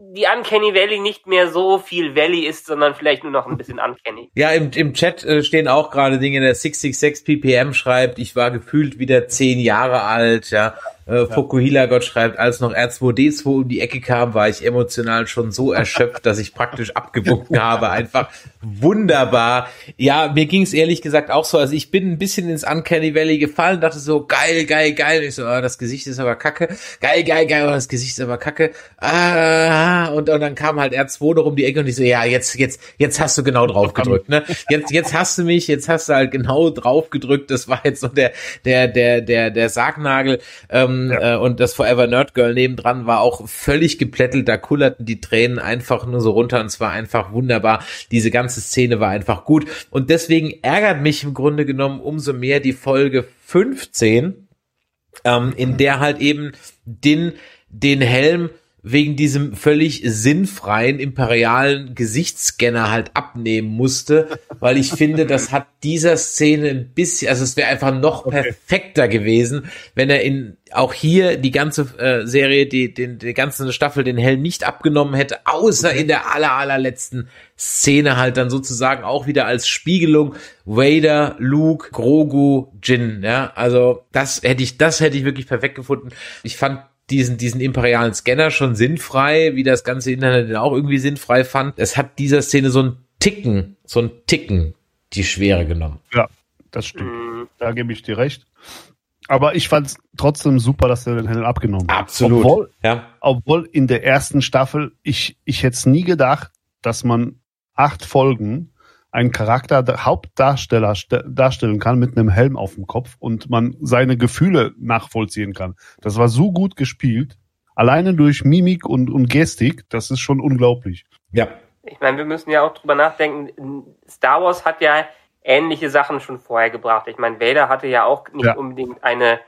die Uncanny Valley nicht mehr so viel Valley ist, sondern vielleicht nur noch ein bisschen Uncanny. Ja, im, im Chat äh, stehen auch gerade Dinge, der 666 ppm schreibt, ich war gefühlt wieder zehn Jahre alt, ja. Äh, Fukuhila Gott schreibt, als noch R2D2 um die Ecke kam, war ich emotional schon so erschöpft, dass ich praktisch abgewunken habe. Einfach wunderbar. Ja, mir ging es ehrlich gesagt auch so. Also ich bin ein bisschen ins Uncanny Valley gefallen, dachte so, geil, geil, geil. Ich so, ah, das Gesicht ist aber kacke. Geil, geil, geil, oh, das Gesicht ist aber kacke. Ah, und, und dann kam halt R2 noch um die Ecke und ich so, ja, jetzt, jetzt, jetzt hast du genau drauf gedrückt, ne? Jetzt, jetzt hast du mich, jetzt hast du halt genau drauf gedrückt. Das war jetzt so der, der, der, der, der Sargnagel. Ähm, Ja. äh, und das Forever Nerd Girl nebendran war auch völlig geplättelt. Da kullerten die Tränen einfach nur so runter und es war einfach wunderbar. Diese ganze Szene war einfach gut. Und deswegen ärgert mich im Grunde genommen umso mehr die Folge 15, ähm, in der halt eben den, den Helm wegen diesem völlig sinnfreien imperialen Gesichtsscanner halt abnehmen musste, weil ich finde, das hat dieser Szene ein bisschen, also es wäre einfach noch perfekter gewesen, wenn er in auch hier die ganze äh, Serie, die, den, die ganze Staffel den Helm nicht abgenommen hätte, außer in der aller, allerletzten Szene halt dann sozusagen auch wieder als Spiegelung. Vader, Luke, Grogu, Jin, ja, also das hätte ich, das hätte ich wirklich perfekt gefunden. Ich fand diesen, diesen imperialen Scanner schon sinnfrei, wie das ganze Internet den auch irgendwie sinnfrei fand. Es hat dieser Szene so ein Ticken, so ein Ticken die Schwere genommen. Ja, das stimmt. Mhm. Da gebe ich dir recht. Aber ich fand es trotzdem super, dass er den Helm abgenommen hat. Absolut. Obwohl, Ja. obwohl in der ersten Staffel, ich, ich hätte es nie gedacht, dass man acht Folgen einen Charakter, der Hauptdarsteller st- darstellen kann mit einem Helm auf dem Kopf und man seine Gefühle nachvollziehen kann. Das war so gut gespielt. Alleine durch Mimik und, und Gestik, das ist schon unglaublich. Ja. Ich meine, wir müssen ja auch drüber nachdenken. Star Wars hat ja ähnliche Sachen schon vorher gebracht. Ich meine, Vader hatte ja auch nicht Ja. unbedingt eine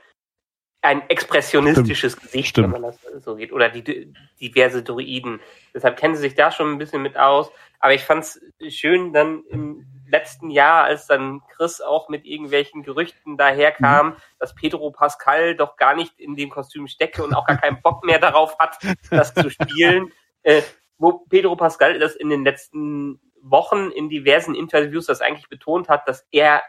ein expressionistisches Gesicht, Stimmt. wenn man das so geht, oder die diverse Droiden. Deshalb kennen sie sich da schon ein bisschen mit aus. Aber ich fand's schön dann im letzten Jahr, als dann Chris auch mit irgendwelchen Gerüchten daherkam, dass Pedro Pascal doch gar nicht in dem Kostüm stecke und auch gar keinen Bock mehr darauf hat, das zu spielen. Äh, wo Pedro Pascal das in den letzten Wochen in diversen Interviews das eigentlich betont hat, dass er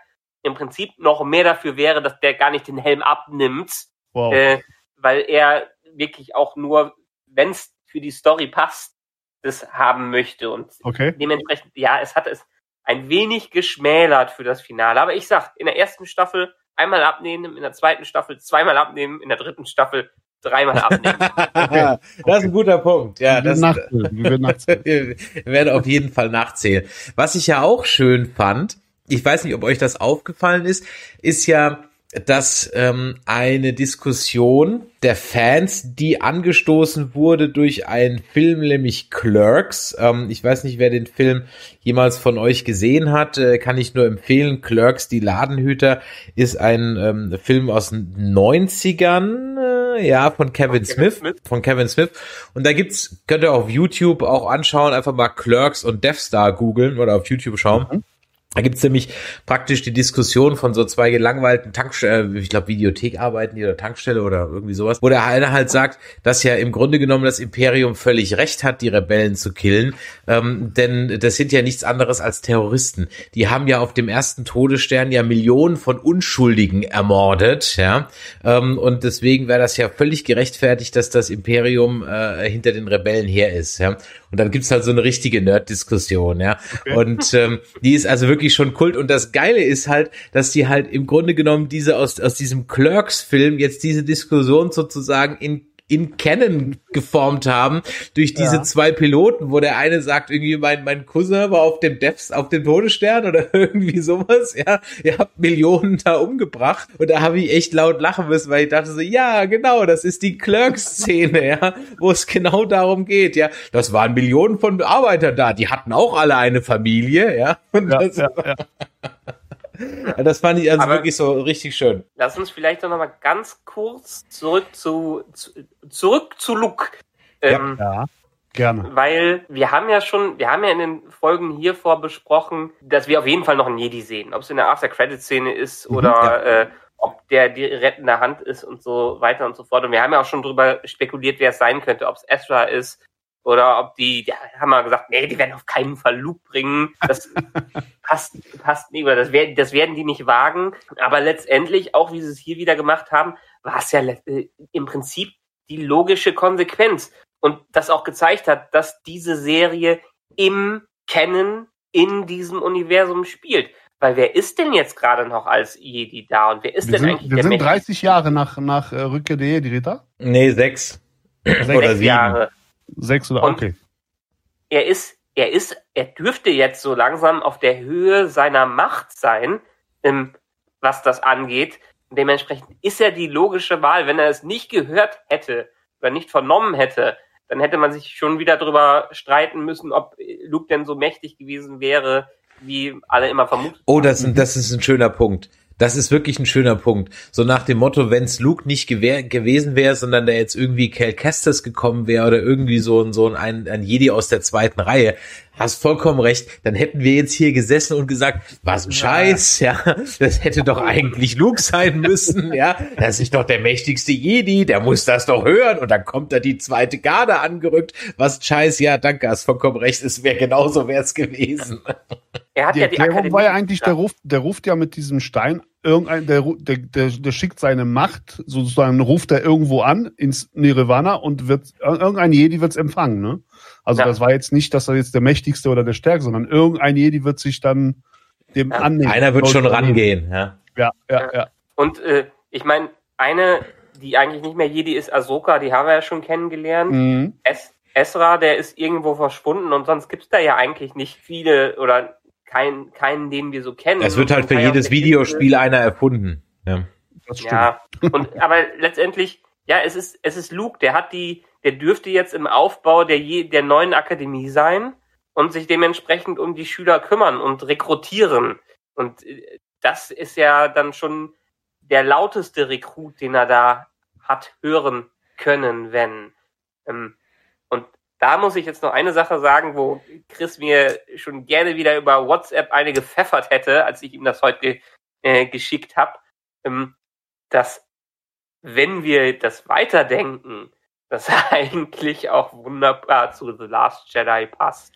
im Prinzip noch mehr dafür wäre, dass der gar nicht den Helm abnimmt, Wow. äh, weil er wirklich auch nur, wenn es für die Story passt, das haben möchte. Und Okay. dementsprechend, ja, es hat es ein wenig geschmälert für das Finale. Aber ich sag, in der ersten Staffel einmal abnehmen, in der zweiten Staffel zweimal abnehmen, in der dritten Staffel dreimal abnehmen. Das ist ein guter Punkt. Ja, Wir das, nachzählen, wir wir werden auf jeden Fall nachzählen. Was ich ja auch schön fand, ich weiß nicht, ob euch das aufgefallen ist, ist ja, dass ähm, eine Diskussion der Fans, die angestoßen wurde durch einen Film, nämlich Clerks. Ähm, ich weiß nicht, wer den Film jemals von euch gesehen hat, äh, kann ich nur empfehlen. Clerks, die Ladenhüter, ist ein ähm, Film aus den 90ern, äh, ja, von Kevin, Kevin Smith, Smith. von Kevin Smith. Und da gibt's, könnt ihr auf YouTube auch anschauen, einfach mal Clerks und Death Star googeln oder auf YouTube schauen. Da gibt's nämlich praktisch die Diskussion von so zwei gelangweilten Tankstellen, ich glaube Videothek arbeiten oder Tankstelle oder irgendwie sowas, wo der eine halt sagt, dass ja im Grunde genommen das Imperium völlig recht hat, die Rebellen zu killen, ähm, denn das sind ja nichts anderes als Terroristen. Die haben ja auf dem ersten Todesstern ja Millionen von Unschuldigen ermordet, ja, ähm, und deswegen wäre das ja völlig gerechtfertigt, dass das Imperium äh, hinter den Rebellen her ist, ja. Und dann gibt's halt so eine richtige Nerd-Diskussion, ja. Und ähm, die ist also wirklich schon Kult. Und das Geile ist halt, dass die halt im Grunde genommen diese aus, aus diesem Clerks-Film jetzt diese Diskussion sozusagen in in Canon geformt haben durch diese Ja. zwei Piloten, wo der eine sagt, irgendwie mein, mein Cousin war auf dem Devs, auf dem Todesstern oder irgendwie sowas, ja, ihr habt Millionen da umgebracht und da habe ich echt laut lachen müssen, weil ich dachte so, ja, genau, das ist die Clerks-Szene, ja, wo es genau darum geht, ja, das waren Millionen von Arbeitern da, die hatten auch alle eine Familie, ja, und Ja, das, ja, ja. Das fand ich also Aber- wirklich so richtig schön. Lass uns vielleicht doch noch mal ganz kurz zurück zu, zu zurück zu Luke. Ähm, ja, gerne. Weil wir haben ja schon, wir haben ja in den Folgen hiervor besprochen, dass wir auf jeden Fall noch einen Jedi sehen. Ob es in der After-Credit-Szene ist Mhm, oder ja. äh, ob der die rettende Hand ist und so weiter und so fort. Und wir haben ja auch schon drüber spekuliert, wer es sein könnte, ob es Ezra ist oder ob die, ja, haben wir gesagt, nee, die werden auf keinen Fall Luke bringen. Das passt, passt nicht, oder das, werden, das werden die nicht wagen. Aber letztendlich, auch wie sie es hier wieder gemacht haben, war es ja äh, im Prinzip die logische Konsequenz. Und das auch gezeigt hat, dass diese Serie im Canon in diesem Universum spielt. Weil wer ist denn jetzt gerade noch als Jedi da? Und wer ist Wir denn sind, eigentlich wir der sind Mächtigste? 30 Jahre nach, nach äh, Rückkehr der Jedi-Ritter. Nee, sechs. Sechs oder sieben. Jahre. Sechs oder Und- okay. er ist, er ist, er dürfte jetzt so langsam auf der Höhe seiner Macht sein, ähm, was das angeht. Und dementsprechend ist er die logische Wahl. Wenn er es nicht gehört hätte oder nicht vernommen hätte, dann hätte man sich schon wieder drüber streiten müssen, ob Luke denn so mächtig gewesen wäre, wie alle immer vermutet. Oh, das, das ist ein schöner Punkt. Das ist wirklich ein schöner Punkt. So nach dem Motto, wenn's Luke nicht gewesen wäre, sondern da jetzt irgendwie Cal Kestis gekommen wäre oder irgendwie so ein, so ein, ein Jedi aus der zweiten Reihe, hast vollkommen recht, dann hätten wir jetzt hier gesessen und gesagt, was ein Scheiß, ja, das hätte doch eigentlich Luke sein müssen, ja, das ist doch der mächtigste Jedi, der muss das doch hören. Und dann kommt da die zweite Garde angerückt, was ein Scheiß, ja, danke, hast vollkommen recht, es wäre genauso wär's gewesen. Er hat Die ja die Erklärung Akademie. war ja eigentlich, der ruft, der ruft ja mit diesem Stein irgendein, der, der, der, der schickt seine Macht, sozusagen ruft er irgendwo an ins Nirvana und wird, irgendein Jedi wird's empfangen, ne? Also Ja. das war jetzt nicht, dass er jetzt der mächtigste oder der stärkste, sondern irgendein Jedi wird sich dann dem Ja. annehmen. Einer wird schon rangehen, ja. Ja, ja, ja. Und äh, ich meine, eine, die eigentlich nicht mehr Jedi ist, Ahsoka, die haben wir ja schon kennengelernt. Mhm. Es Esra, der ist irgendwo verschwunden und sonst gibt's da ja eigentlich nicht viele oder keinen, keinen, den wir so kennen. Es wird halt für jedes Videospiel einer erfunden. Ja. Das stimmt. Ja, und aber letztendlich, ja, es ist, es ist Luke, der hat die, der dürfte jetzt im Aufbau der, je, der neuen Akademie sein und sich dementsprechend um die Schüler kümmern und rekrutieren. Und äh, das ist ja dann schon der lauteste Rekrut, den er da hat hören können, wenn. Ähm, da muss ich jetzt noch eine Sache sagen, wo Chris mir schon gerne wieder über WhatsApp eine gepfeffert hätte, als ich ihm das heute äh, geschickt habe, ähm, dass wenn wir das weiterdenken, das eigentlich auch wunderbar zu The Last Jedi passt.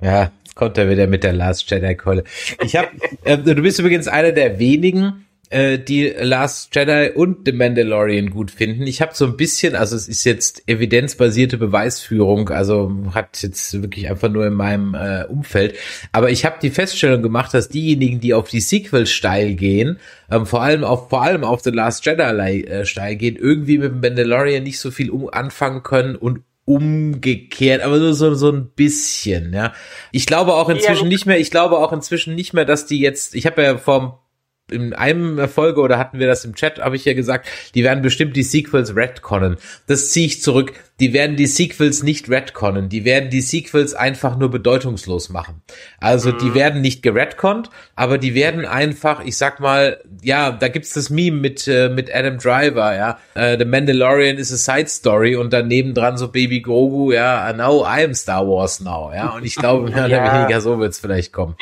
Ja, jetzt kommt er wieder mit der Last Jedi Keule. Ich habe, äh, du bist übrigens einer der wenigen, äh, die Last Jedi und The Mandalorian gut finden. Ich habe so ein bisschen, also es ist jetzt evidenzbasierte Beweisführung, also hat jetzt wirklich einfach nur in meinem äh, Umfeld. Aber ich habe die Feststellung gemacht, dass diejenigen, die auf die Sequels steil gehen, ähm, vor allem auf vor allem auf The Last Jedi äh, steil gehen, irgendwie mit dem Mandalorian nicht so viel um anfangen können und umgekehrt, aber nur so, so ein bisschen, ja. Ich glaube auch inzwischen nicht mehr, ich glaube auch inzwischen nicht mehr, dass die jetzt, ich habe ja vor in einem Folge oder hatten wir das im Chat, habe ich ja gesagt, die werden bestimmt die Sequels retconnen. Das ziehe ich zurück. Die werden die Sequels nicht retconnen. Die werden die Sequels einfach nur bedeutungslos machen. Also mhm. die werden nicht geretconnt, aber die werden einfach, ich sag mal, ja, da gibt's das Meme mit äh, mit Adam Driver, ja, äh, The Mandalorian is a side story und daneben dran so Baby Grogu, ja, now I am Star Wars now, ja, und ich glaube mehr oder weniger so wird's vielleicht kommen.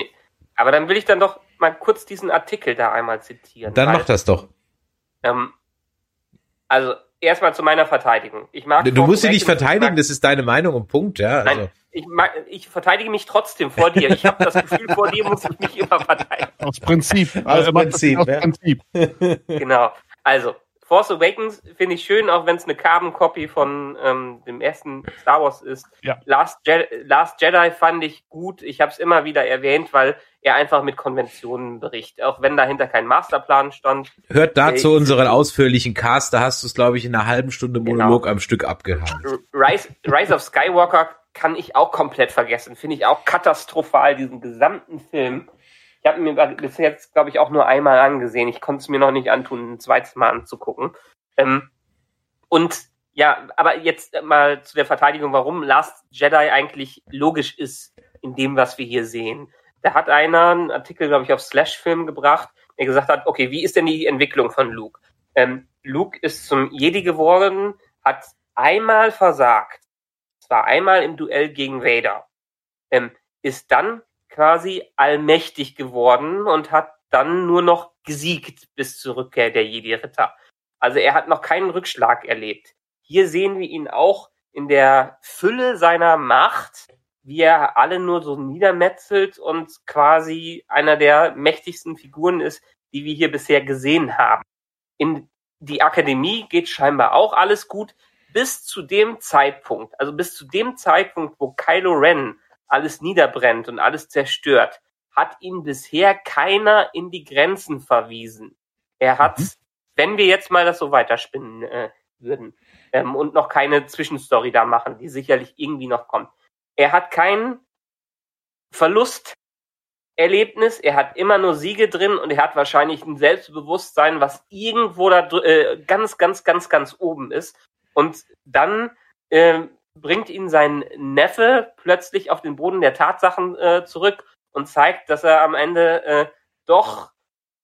Aber dann will ich dann doch mal kurz diesen Artikel da einmal zitieren. Dann weil, mach das doch. Ähm, also erstmal zu meiner Verteidigung. Ich mag du musst sie nicht verteidigen, das ist deine Meinung und Punkt, ja. Also. Nein, ich, mag, ich verteidige mich trotzdem vor dir. Ich habe das Gefühl, vor dir muss ich mich immer verteidigen. Aus Prinzip. Aus also Prinzip. Aus Prinzip. genau. Also, Force Awakens finde ich schön, auch wenn es eine Carbon Copy von ähm, dem ersten Star Wars ist. Ja. Last, Je Last Jedi fand ich gut. Ich habe es immer wieder erwähnt, weil er einfach mit Konventionen berichtet, auch wenn dahinter kein Masterplan stand. Hört dazu unseren ausführlichen Cast, da hast du es, glaube ich, in einer halben Stunde genau. Monolog genau. am Stück abgehandelt. Rise, Rise of Skywalker kann ich auch komplett vergessen. Finde ich auch katastrophal, diesen gesamten Film. Ich habe mir bis jetzt, glaube ich, auch nur einmal angesehen. Ich konnte es mir noch nicht antun, ein zweites Mal anzugucken. Ähm, und ja, aber jetzt mal zu der Verteidigung, warum Last Jedi eigentlich logisch ist in dem, was wir hier sehen. Da hat einer einen Artikel, glaube ich, auf Slash Film gebracht, der gesagt hat, okay, wie ist denn die Entwicklung von Luke? Ähm, Luke ist zum Jedi geworden, hat einmal versagt. Zwar einmal im Duell gegen Vader. Ähm, ist dann quasi allmächtig geworden und hat dann nur noch gesiegt bis zur Rückkehr der Jedi-Ritter. Also er hat noch keinen Rückschlag erlebt. Hier sehen wir ihn auch in der Fülle seiner Macht, wie er alle nur so niedermetzelt und quasi einer der mächtigsten Figuren ist, die wir hier bisher gesehen haben. In die Akademie geht scheinbar auch alles gut, bis zu dem Zeitpunkt, also bis zu dem Zeitpunkt, wo Kylo Ren alles niederbrennt und alles zerstört, hat ihn bisher keiner in die Grenzen verwiesen. Er hat, mhm. wenn wir jetzt mal das so weiterspinnen äh, würden ähm, und noch keine Zwischenstory da machen, die sicherlich irgendwie noch kommt. Er hat kein Verlusterlebnis, er hat immer nur Siege drin und er hat wahrscheinlich ein Selbstbewusstsein, was irgendwo da äh, ganz, ganz, ganz, ganz oben ist. Und dann äh, bringt ihn sein Neffe plötzlich auf den Boden der Tatsachen äh, zurück und zeigt, dass er am Ende äh, doch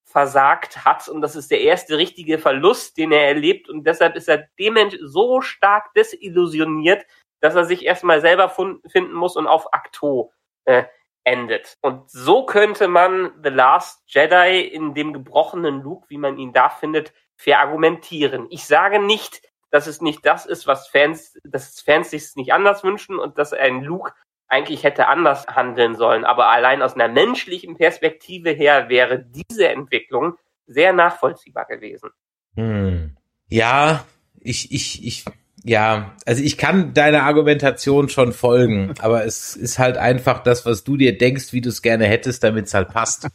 versagt hat und das ist der erste richtige Verlust, den er erlebt und deshalb ist er dements so stark desillusioniert, dass er sich erstmal selber finden muss und auf Akto äh, endet. Und so könnte man The Last Jedi in dem gebrochenen Luke, wie man ihn da findet, verargumentieren. Ich sage nicht, dass es nicht das ist, was Fans, dass Fans sich nicht anders wünschen und dass ein Luke eigentlich hätte anders handeln sollen. Aber allein aus einer menschlichen Perspektive her wäre diese Entwicklung sehr nachvollziehbar gewesen. Hm. Ja, ich, ich, ich ja, also ich kann deiner Argumentation schon folgen, aber es ist halt einfach das, was du dir denkst, wie du es gerne hättest, damit es halt passt.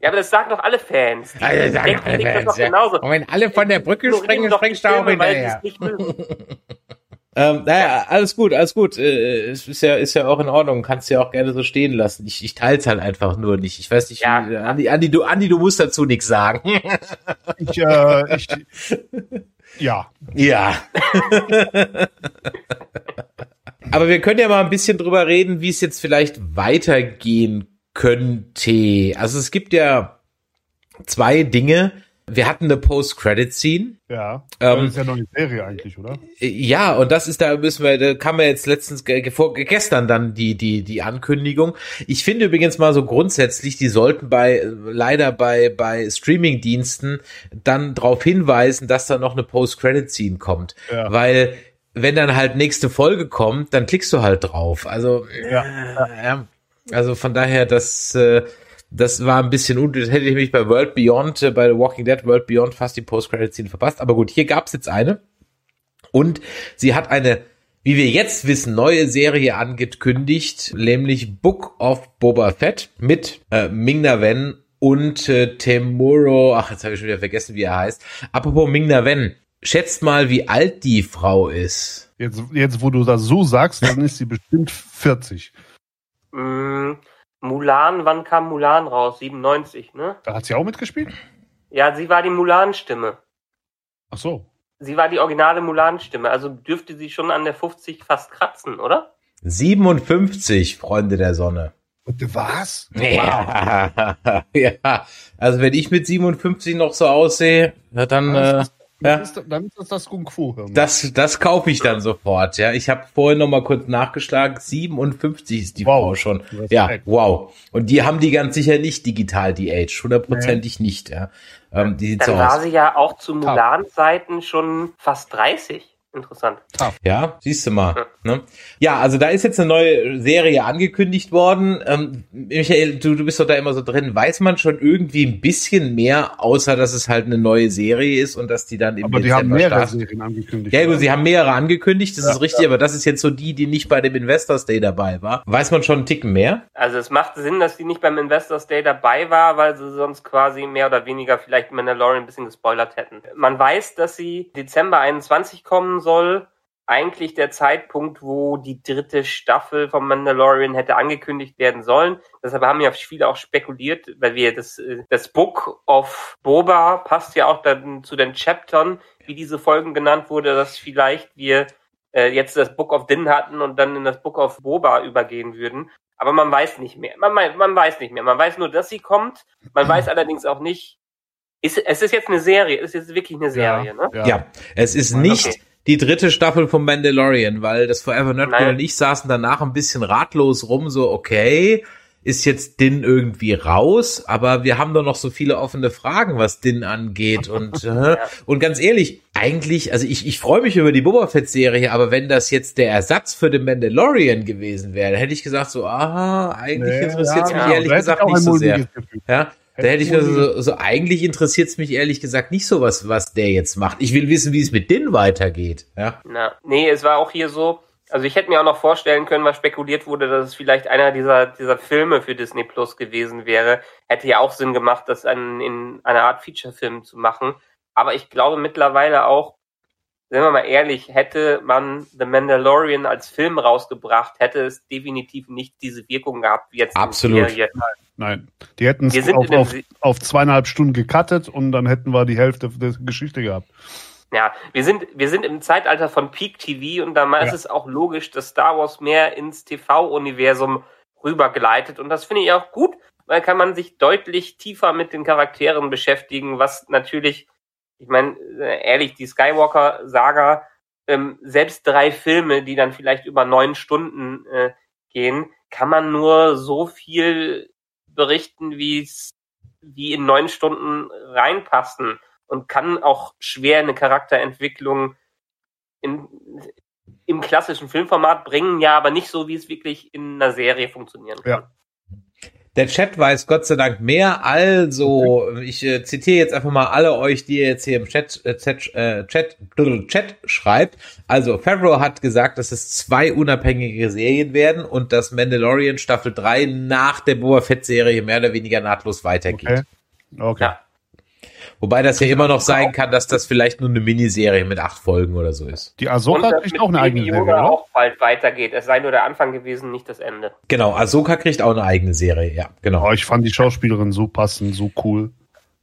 Ja, aber das sagen doch alle Fans. Die ja, das sagen alle Fans, das doch genauso. Und wenn alle von der Brücke springen, springst du auch hinterher. ähm, naja, alles gut, alles gut. Äh, es ist ja, ist ja auch in Ordnung. Kannst ja auch gerne so stehen lassen. Ich, ich teile es halt einfach nur nicht. Ich weiß nicht, ja. wie, Andi, Andi, du, Andi, du musst dazu nichts sagen. ich, äh, ich, ja. Ja. Aber wir können ja mal ein bisschen drüber reden, wie es jetzt vielleicht weitergehen könnte. Also es gibt ja zwei Dinge. Wir hatten eine Post-Credit-Scene. Ja. Ähm, das ist ja noch eine Serie eigentlich, oder? Ja, und das ist da müssen wir, da kam ja jetzt letztens vor- gestern dann die die die Ankündigung. Ich finde übrigens mal so grundsätzlich, die sollten bei leider bei bei Streaming-Diensten dann darauf hinweisen, dass da noch eine Post-Credit-Scene kommt, Ja. weil wenn dann halt nächste Folge kommt, dann klickst du halt drauf. Also Ja. äh, also von daher das äh, das war ein bisschen unnötig. Das hätte ich mich bei World Beyond, äh, bei The Walking Dead World Beyond fast die Post-Credit-Scene verpasst. Aber gut, hier gab's jetzt eine. Und sie hat eine, wie wir jetzt wissen, neue Serie angekündigt, nämlich Book of Boba Fett mit äh, Ming-Na Wen und äh, Temuro, ach, jetzt habe ich schon wieder vergessen, wie er heißt. Apropos Ming-Na Wen, schätzt mal, wie alt die Frau ist. Jetzt, jetzt, wo du das so sagst, dann ist sie bestimmt 40. Mulan, wann kam Mulan raus? 97, ne? Da hat sie auch mitgespielt? Ja, sie war die Mulan-Stimme. Ach so. Sie war die originale Mulan-Stimme. Also dürfte sie schon an der 50 fast kratzen, oder? 57, Freunde der Sonne. Und was? Ja, ja, also wenn ich mit 57 noch so aussehe, dann, äh, ja. Dann ist, dann ist das das Kung Fu. Hirn. Das, das kaufe ich dann sofort, ja. Ich habe vorhin noch mal kurz nachgeschlagen, 57 ist die Wow. Frau schon. Respekt. Ja, wow. Und die haben die ganz sicher nicht digital, die Age, hundertprozentig nicht, ja. Ähm, die sieht Dann so war aus. sie ja auch zu Mulan-Zeiten schon fast 30. Interessant. Ja, siehst du mal. Ne? Ja, also da ist jetzt eine neue Serie angekündigt worden. Ähm, Michael, du, du bist doch da immer so drin. Weiß man schon irgendwie ein bisschen mehr, außer dass es halt eine neue Serie ist und dass die dann im Aber die haben Dezember mehrere startet? Serien angekündigt. Ja, gut, sie haben mehrere angekündigt, das ist richtig, aber das ist jetzt so die, die nicht bei dem Investors Day dabei war. Weiß man schon einen Ticken mehr? Also es macht Sinn, dass sie nicht beim Investors Day dabei war, weil sie sonst quasi mehr oder weniger vielleicht Mandalorian ein bisschen gespoilert hätten. Man weiß, dass sie Dezember 21 kommen soll. Eigentlich der Zeitpunkt, wo die dritte Staffel vom Mandalorian hätte angekündigt werden sollen. Deshalb haben ja viele auch spekuliert, weil wir das, äh, das Book of Boba passt ja auch dann zu den Chaptern, wie diese Folgen genannt wurde, dass vielleicht wir äh, jetzt das Book of Din hatten und dann in das Book of Boba übergehen würden. Aber man weiß nicht mehr. Man, man, weiß nicht mehr. Man weiß nur, dass sie kommt. Man weiß allerdings auch nicht. Ist, es ist jetzt eine Serie. Es ist jetzt wirklich eine Serie, ne? Ja. Es ist nicht Okay. Die dritte Staffel vom Mandalorian, weil das Forever Nerd Nein. und ich saßen danach ein bisschen ratlos rum, so okay, ist jetzt Din irgendwie raus, aber wir haben doch noch so viele offene Fragen, was Din angeht und äh, und ganz ehrlich, eigentlich, also ich, ich freue mich über die Boba Fett Serie, aber wenn das jetzt der Ersatz für den Mandalorian gewesen wäre, dann hätte ich gesagt so, aha, eigentlich Nee, interessiert es ja, mich genau. ehrlich gesagt nicht so sehr. Gefühl. Ja, da hätte ich mir so, so eigentlich interessiert es mich ehrlich gesagt nicht so was, was der jetzt macht. Ich will wissen, wie es mit Din weitergeht. Ja, Na, nee, es war auch hier so. Also ich hätte mir auch noch vorstellen können, was spekuliert wurde, dass es vielleicht einer dieser, dieser Filme für Disney Plus gewesen wäre. Hätte ja auch Sinn gemacht, das an, in einer Art Feature-Film zu machen. Aber ich glaube mittlerweile auch, sind wir mal ehrlich, hätte man The Mandalorian als Film rausgebracht, hätte es definitiv nicht diese Wirkung gehabt wie jetzt Absolut. die Serie. Nein. Die hätten es auf, auf, auf zweieinhalb Stunden gecuttet und dann hätten wir die Hälfte der Geschichte gehabt. Ja, wir sind, wir sind im Zeitalter von Peak TV und da ist Ja. es auch logisch, dass Star Wars mehr ins TV-Universum rübergleitet. Und das finde ich auch gut, weil kann man sich deutlich tiefer mit den Charakteren beschäftigen, was natürlich, ich meine, äh, ehrlich, die Skywalker-Saga, ähm, selbst drei Filme, die dann vielleicht über neun Stunden äh, gehen, kann man nur so viel berichten, wie es wie in neun Stunden reinpassen und kann auch schwer eine Charakterentwicklung in, im klassischen Filmformat bringen, ja, aber nicht so, wie es wirklich in einer Serie funktionieren kann. Ja. Der Chat weiß Gott sei Dank mehr. Also, ich äh, zitiere jetzt einfach mal alle euch, die ihr jetzt hier im Chat, äh, Chat, äh, Chat, Chat schreibt. Also, Favreau hat gesagt, dass es zwei unabhängige Serien werden und dass Mandalorian Staffel 3 nach der Boba Fett Serie mehr oder weniger nahtlos weitergeht. Okay. Okay. Ja. Wobei das ja immer noch sein kann, dass das vielleicht nur eine Miniserie mit acht Folgen oder so ist. Die Ahsoka kriegt auch eine eigene Serie, oder? auch bald weitergeht. Es sei nur der Anfang gewesen, nicht das Ende. Genau, Ahsoka kriegt auch eine eigene Serie, ja, genau. Oh, ich fand die Schauspielerin so passend, so cool.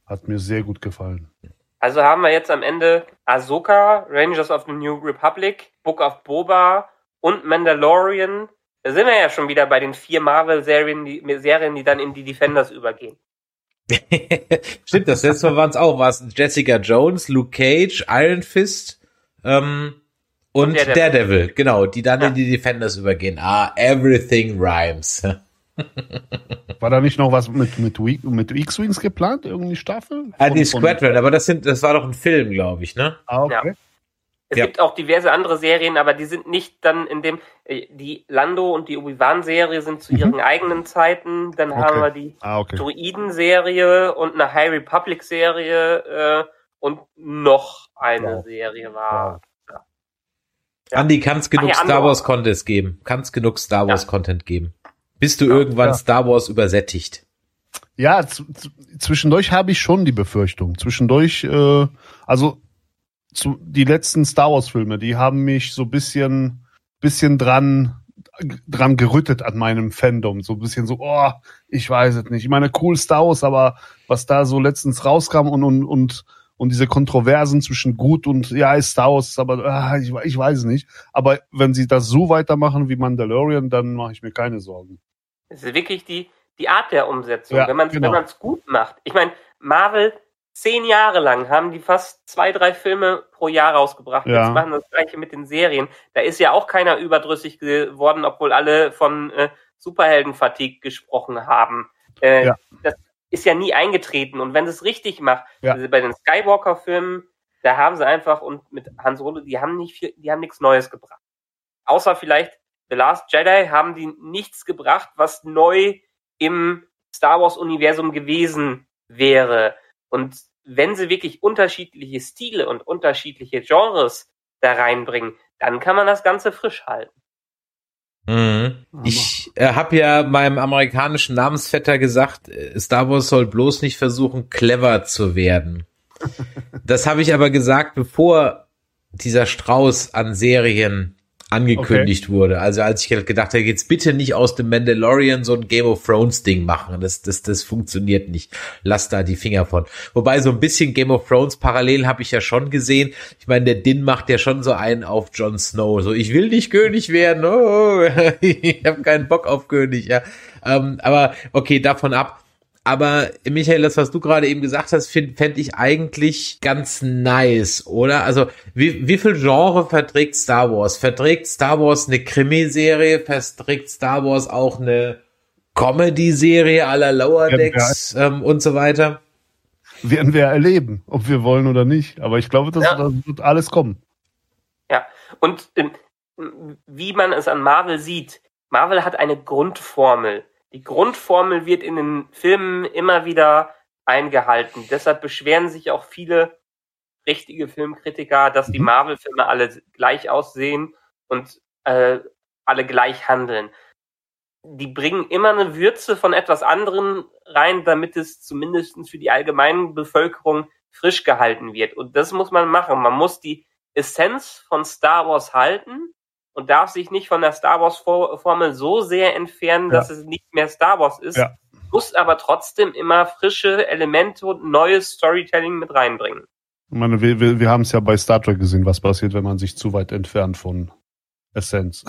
Hat mir sehr gut gefallen. Also haben wir jetzt am Ende Ahsoka, Rangers of the New Republic, Book of Boba und Mandalorian. Da sind wir ja schon wieder bei den vier Marvel-Serien, die, Serien, die dann in die Defenders übergehen. Stimmt, das letzte Mal waren es auch was. Jessica Jones, Luke Cage, Iron Fist ähm, und, und Daredevil. Daredevil. genau, die dann ja. in die Defenders übergehen. Ah, everything rhymes. War da nicht noch was mit, mit, mit X-Wings geplant? Irgendeine Staffel? Ah, die Squadron, aber das sind, das war doch ein Film, glaube ich, ne? Ah, okay. Ja. Es ja. gibt auch diverse andere Serien, aber die sind nicht dann in dem, äh, die Lando und die Obi-Wan-Serie sind zu mhm. ihren eigenen Zeiten. Dann okay. haben wir die ah, okay. Druiden-Serie und eine High Republic-Serie äh, und noch eine wow. Serie war. Wow. Ja. Ja. Andi, kann es genug Ach, Star Wars Content geben? Kann es genug Star Wars Content geben? Bist du irgendwann Star Wars übersättigt? Ja, zwischendurch habe ich schon die Befürchtung. Zwischendurch, äh, also zu, die letzten Star Wars Filme, die haben mich so bisschen, bisschen dran, dran gerüttet an meinem Fandom. So ein bisschen so, oh, ich weiß es nicht. Ich meine, cool Star Wars, aber was da so letztens rauskam und, und, und, und diese Kontroversen zwischen gut und ja, ist Star Wars, aber ah, ich, ich weiß es nicht. Aber wenn sie das so weitermachen wie Mandalorian, dann mache ich mir keine Sorgen. Es ist wirklich die, die Art der Umsetzung, ja, wenn man es genau. gut macht. Ich meine, Marvel zehn Jahre lang haben die fast zwei, drei Filme pro Jahr rausgebracht. Ja. Jetzt machen das gleiche mit den Serien. Da ist ja auch keiner überdrüssig geworden, obwohl alle von äh, Superhelden-Fatigue gesprochen haben. Äh, ja. Das ist ja nie eingetreten. Und wenn sie es richtig macht, ja. also bei den Skywalker-Filmen, da haben sie einfach und mit Hans Solo, die haben nicht viel, die haben nichts Neues gebracht. Außer vielleicht The Last Jedi haben die nichts gebracht, was neu im Star Wars Universum gewesen wäre. Und wenn sie wirklich unterschiedliche Stile und unterschiedliche Genres da reinbringen, dann kann man das Ganze frisch halten. Mhm. Ich äh, habe ja meinem amerikanischen Namensvetter gesagt, äh, Star Wars soll bloß nicht versuchen, clever zu werden. Das habe ich aber gesagt, bevor dieser Strauß an Serien angekündigt okay. wurde. Also als ich gedacht habe, jetzt bitte nicht aus dem Mandalorian so ein Game of Thrones Ding machen. Das, das, das funktioniert nicht. Lass da die Finger von. Wobei so ein bisschen Game of Thrones parallel habe ich ja schon gesehen. Ich meine, der Din macht ja schon so einen auf Jon Snow. So, ich will nicht König werden. Oh, ich habe keinen Bock auf König. Ja, ähm, aber okay, davon ab aber Michael, das, was du gerade eben gesagt hast, fände ich eigentlich ganz nice, oder? Also, wie, wie viel Genre verträgt Star Wars? Verträgt Star Wars eine Krimiserie? Verträgt Star Wars auch eine Comedy-Serie à la Lower Decks ähm, und so weiter? Werden wir erleben, ob wir wollen oder nicht. Aber ich glaube, das, ja. das wird alles kommen. Ja, und äh, wie man es an Marvel sieht, Marvel hat eine Grundformel die Grundformel wird in den Filmen immer wieder eingehalten. Deshalb beschweren sich auch viele richtige Filmkritiker, dass die mhm. Marvel-Filme alle gleich aussehen und äh, alle gleich handeln. Die bringen immer eine Würze von etwas anderem rein, damit es zumindest für die allgemeine Bevölkerung frisch gehalten wird. Und das muss man machen. Man muss die Essenz von Star Wars halten, und darf sich nicht von der Star Wars Formel so sehr entfernen, dass ja. es nicht mehr Star Wars ist, ja. muss aber trotzdem immer frische Elemente und neues Storytelling mit reinbringen. Ich meine, wir, wir, wir haben es ja bei Star Trek gesehen, was passiert, wenn man sich zu weit entfernt von Essenz.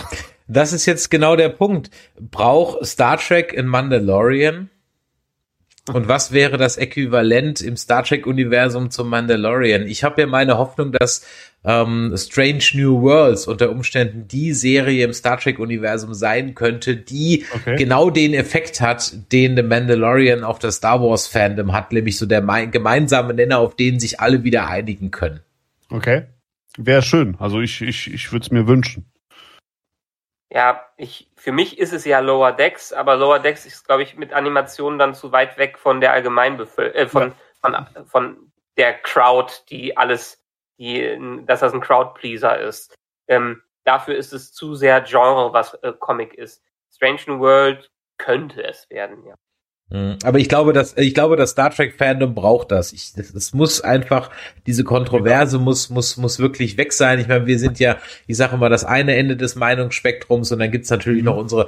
Das ist jetzt genau der Punkt. Braucht Star Trek in Mandalorian? Und was wäre das Äquivalent im Star Trek-Universum zum Mandalorian? Ich habe ja meine Hoffnung, dass ähm, Strange New Worlds unter Umständen die Serie im Star Trek-Universum sein könnte, die okay. genau den Effekt hat, den The Mandalorian auf das Star Wars-Fandom hat, nämlich so der gemeinsame Nenner, auf den sich alle wieder einigen können. Okay. Wäre schön. Also ich, ich, ich würde es mir wünschen. Ja, ich, für mich ist es ja Lower Decks, aber Lower Decks ist, glaube ich, mit Animationen dann zu weit weg von der Allgemeinbevölkerung, äh, von, ja. von, von der Crowd, die alles, die, dass das ein Crowdpleaser ist. Ähm, dafür ist es zu sehr Genre, was äh, Comic ist. Strange New World könnte es werden, ja. Mhm. Aber ich glaube, dass ich glaube, das Star Trek Fandom braucht das. Ich, das. Das muss einfach diese Kontroverse muss muss muss wirklich weg sein. Ich meine, wir sind ja, ich sage immer, das eine Ende des Meinungsspektrums und dann gibt's natürlich noch mhm. unsere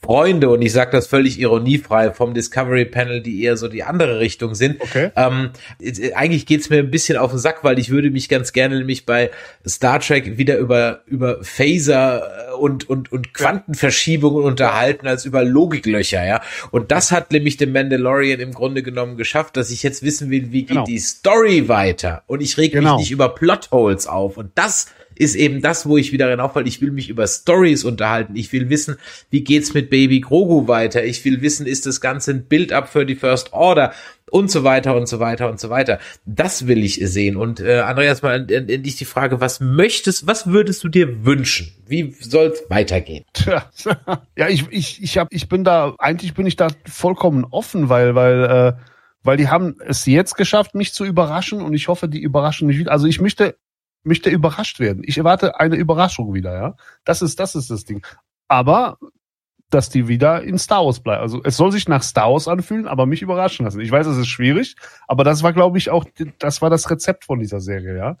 Freunde, und ich sage das völlig ironiefrei, vom Discovery Panel, die eher so die andere Richtung sind. Okay. Ähm, äh, eigentlich geht's mir ein bisschen auf den Sack, weil ich würde mich ganz gerne nämlich bei Star Trek wieder über, über Phaser äh, und, und, und Quantenverschiebungen unterhalten als über Logiklöcher, ja. Und das hat nämlich den Mandalorian im Grunde genommen geschafft, dass ich jetzt wissen will, wie geht Genau. die Story weiter. Und ich reg Genau. mich nicht über Plotholes auf. Und das ist eben das, wo ich wieder hinauf weil ich will mich über Stories unterhalten. Ich will wissen, wie geht's mit Baby Grogu weiter? Ich will wissen, ist das Ganze ein Build-up für die First Order? Und so weiter und so weiter und so weiter. Das will ich sehen. Und äh, Andreas, mal an, an, an dich die Frage, was möchtest, was würdest du dir wünschen? Wie soll's weitergehen? Ja, ich, ich, ich hab, ich bin da, eigentlich bin ich da vollkommen offen, weil, weil, äh, weil die haben es jetzt geschafft, mich zu überraschen und ich hoffe, die überraschen mich wieder. Also ich möchte, möchte überrascht werden. Ich erwarte eine Überraschung wieder, ja. Das ist, das ist das Ding. Aber, dass die wieder in Star Wars bleiben. Also es soll sich nach Star Wars anfühlen, aber mich überraschen lassen. Ich weiß, es ist schwierig, aber das war, glaube ich, auch, das war das Rezept von dieser Serie, ja.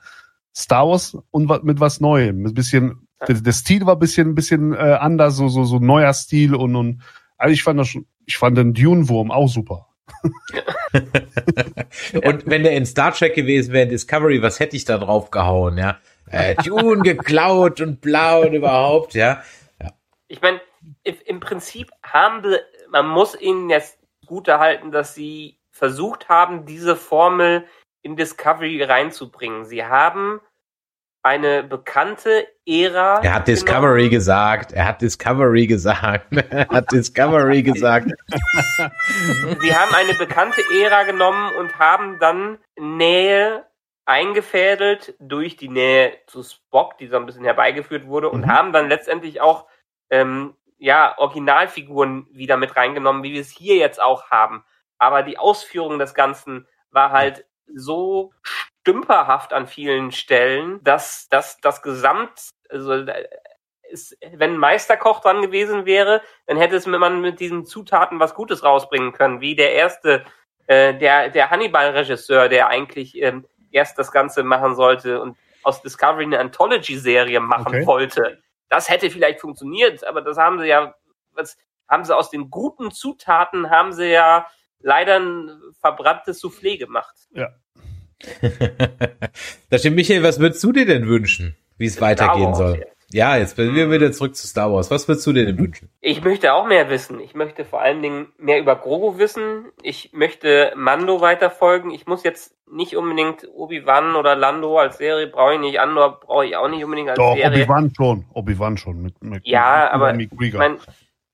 Star Wars und mit was Neuem. Ein bisschen, der, der Stil war ein bisschen, ein bisschen äh, anders, so, so, so neuer Stil und, und also ich fand das schon, ich fand den Dune-Wurm auch super. Und wenn der in Star Trek gewesen wäre, in Discovery, was hätte ich da drauf gehauen, ja? Äh, Dune geklaut und blau und überhaupt, ja? Ich meine, im Prinzip haben wir, man muss ihnen jetzt gute halten, dass sie versucht haben, diese Formel in Discovery reinzubringen. Sie haben eine bekannte Ära. Er hat genommen. Discovery gesagt, er hat Discovery gesagt, er hat Discovery gesagt. Sie haben eine bekannte Ära genommen und haben dann Nähe eingefädelt durch die Nähe zu Spock, die so ein bisschen herbeigeführt wurde, und Mhm. haben dann letztendlich auch ähm, ja Originalfiguren wieder mit reingenommen, wie wir es hier jetzt auch haben. Aber die Ausführung des Ganzen war halt so stümperhaft an vielen Stellen, dass dass das Gesamt, also äh, ist, wenn ein Meisterkoch dran gewesen wäre, dann hätte es man mit diesen Zutaten was Gutes rausbringen können, wie der erste, äh, der, der Hannibal-Regisseur, der eigentlich ähm, erst das Ganze machen sollte und aus Discovery eine Anthology-Serie machen Okay. wollte. Das hätte vielleicht funktioniert, aber das haben sie ja, was haben sie aus den guten Zutaten, haben sie ja leider ein verbranntes Soufflé gemacht. Ja. da stimmt, Michael, was würdest du dir denn wünschen, wie es weitergehen soll? Ja, jetzt sind wir wieder zurück zu Star Wars. Was würdest du dir denn wünschen? Ich möchte auch mehr wissen. Ich möchte vor allen Dingen mehr über Grogu wissen. Ich möchte Mando weiterfolgen. Ich muss jetzt nicht unbedingt Obi-Wan oder Lando als Serie brauche ich nicht. Andor brauche ich auch nicht unbedingt als Doch, Serie. Obi-Wan schon. Obi-Wan schon. Mit, mit, Ja, mit, aber mit ich mein,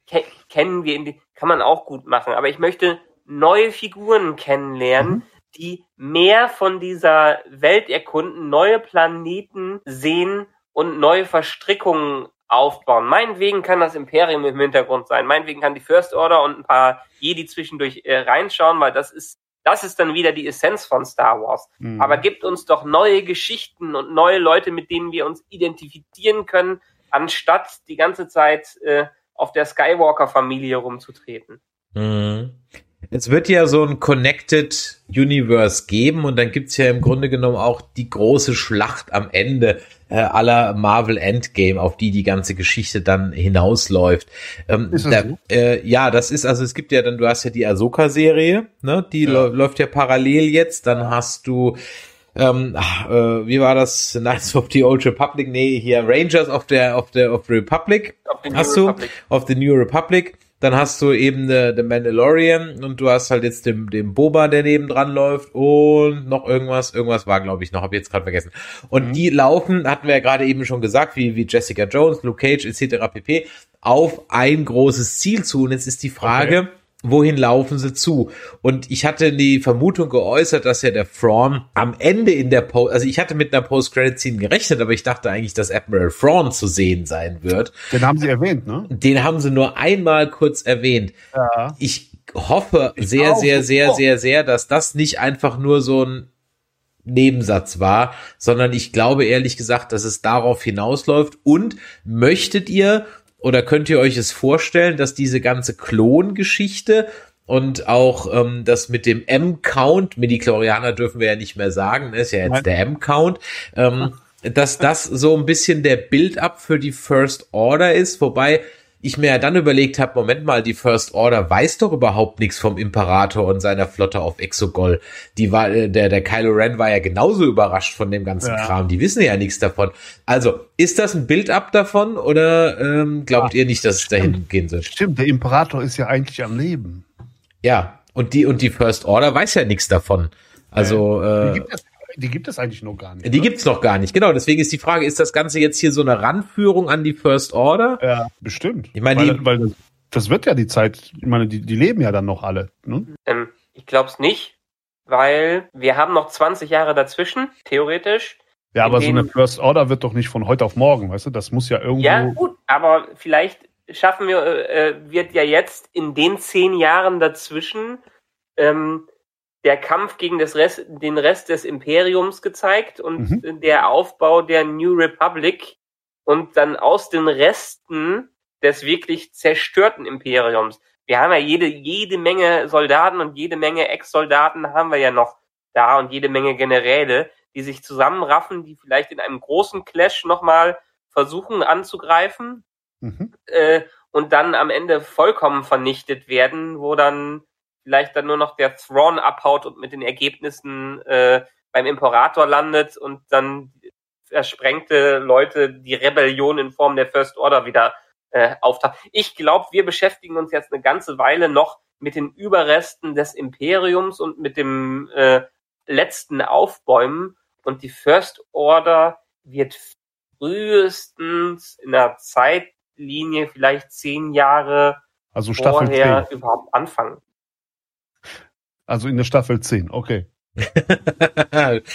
ke kennen wir in die, kann man auch gut machen. Aber ich möchte neue Figuren kennenlernen, Mhm. Die mehr von dieser Welt erkunden, neue Planeten sehen und neue Verstrickungen aufbauen. Meinetwegen kann das Imperium im Hintergrund sein. Meinetwegen kann die First Order und ein paar Jedi zwischendurch äh, reinschauen, weil das ist das ist dann wieder die Essenz von Star Wars. Mhm. Aber gibt uns doch neue Geschichten und neue Leute, mit denen wir uns identifizieren können, anstatt die ganze Zeit äh, auf der Skywalker-Familie rumzutreten. Mhm. Es wird ja so ein Connected Universe geben und dann gibt's ja im Grunde genommen auch die große Schlacht am Ende äh, aller Marvel Endgame, auf die die ganze Geschichte dann hinausläuft. Ähm, Ist das da, so? äh, ja, das ist, also es gibt ja dann, du hast ja die Ahsoka-Serie, ne? die Ja. lä- läuft ja parallel jetzt, dann hast du ähm, ach, äh, wie war das? Knights of the Old Republic? Nee, hier Rangers of the, of the, of the Republic. Auf Hast New du Republic. auf The New Republic, dann hast du eben The, The Mandalorian und du hast halt jetzt den, den Boba, der nebendran läuft und noch irgendwas, irgendwas war glaube ich noch, habe ich jetzt gerade vergessen. Und Mhm. die laufen, hatten wir ja gerade eben schon gesagt, wie, wie Jessica Jones, Luke Cage etc. pp. auf ein großes Ziel zu und jetzt ist die Frage, wohin laufen sie zu? Und ich hatte die Vermutung geäußert, dass ja der Thrawn am Ende in der Post, also ich hatte mit einer Post-Credit-Scene gerechnet, aber ich dachte eigentlich, dass Admiral Thrawn zu sehen sein wird. Den haben sie erwähnt, ne? Den haben sie nur einmal kurz erwähnt. Ja. Ich hoffe sehr, auch. sehr, sehr, Oh. sehr, sehr, dass das nicht einfach nur so ein Nebensatz war, sondern ich glaube ehrlich gesagt, dass es darauf hinausläuft. Und möchtet ihr oder könnt ihr euch es vorstellen, dass diese ganze Klongeschichte und auch ähm, das mit dem M-Count, Midichlorianer dürfen wir ja nicht mehr sagen, ne, ist ja jetzt Nein. der M-Count, ähm, dass das so ein bisschen der Build-up für die First Order ist, wobei ich mir ja dann überlegt habe, Moment mal, die First Order weiß doch überhaupt nichts vom Imperator und seiner Flotte auf Exogol. Die war, äh, der, der Kylo Ren war ja genauso überrascht von dem ganzen Ja. Kram. Die wissen ja nichts davon. Also, ist das ein Bild-up davon oder ähm, glaubt Ja, ihr nicht, dass es dahin gehen soll? Stimmt, der Imperator ist ja eigentlich am Leben. Ja, und die, und die First Order weiß ja nichts davon. Also, äh, die gibt es eigentlich noch gar nicht. die ne? gibt's noch gar nicht. Genau, deswegen ist die Frage, ist das Ganze jetzt hier so eine Ranführung an die First Order? Ja, bestimmt. Ich meine, weil, die- weil das, das wird ja die Zeit, ich meine, die, die leben ja dann noch alle. Ne? Ähm, ich glaube es nicht, weil wir haben noch 20 Jahre dazwischen, theoretisch. Ja, aber so eine First Order wird doch nicht von heute auf morgen, weißt du? Das muss ja irgendwo. Ja, gut, aber vielleicht schaffen wir, äh, äh, wird ja jetzt in den zehn Jahren dazwischen ähm, der Kampf gegen das Rest, den Rest des Imperiums gezeigt und Mhm. der Aufbau der New Republic und dann aus den Resten des wirklich zerstörten Imperiums. Wir haben ja jede, jede Menge Soldaten und jede Menge Ex-Soldaten haben wir ja noch da und jede Menge Generäle, die sich zusammenraffen, die vielleicht in einem großen Clash nochmal versuchen anzugreifen Mhm. äh, und dann am Ende vollkommen vernichtet werden, wo dann vielleicht dann nur noch der Thrawn abhaut und mit den Ergebnissen äh, beim Imperator landet und dann versprengte Leute die Rebellion in Form der First Order wieder äh, auftaucht. Ich glaube, wir beschäftigen uns jetzt eine ganze Weile noch mit den Überresten des Imperiums und mit dem äh, letzten Aufbäumen und die First Order wird frühestens in der Zeitlinie vielleicht zehn Jahre Also Staffel vorher 10. überhaupt anfangen. Also in der Staffel 10, okay.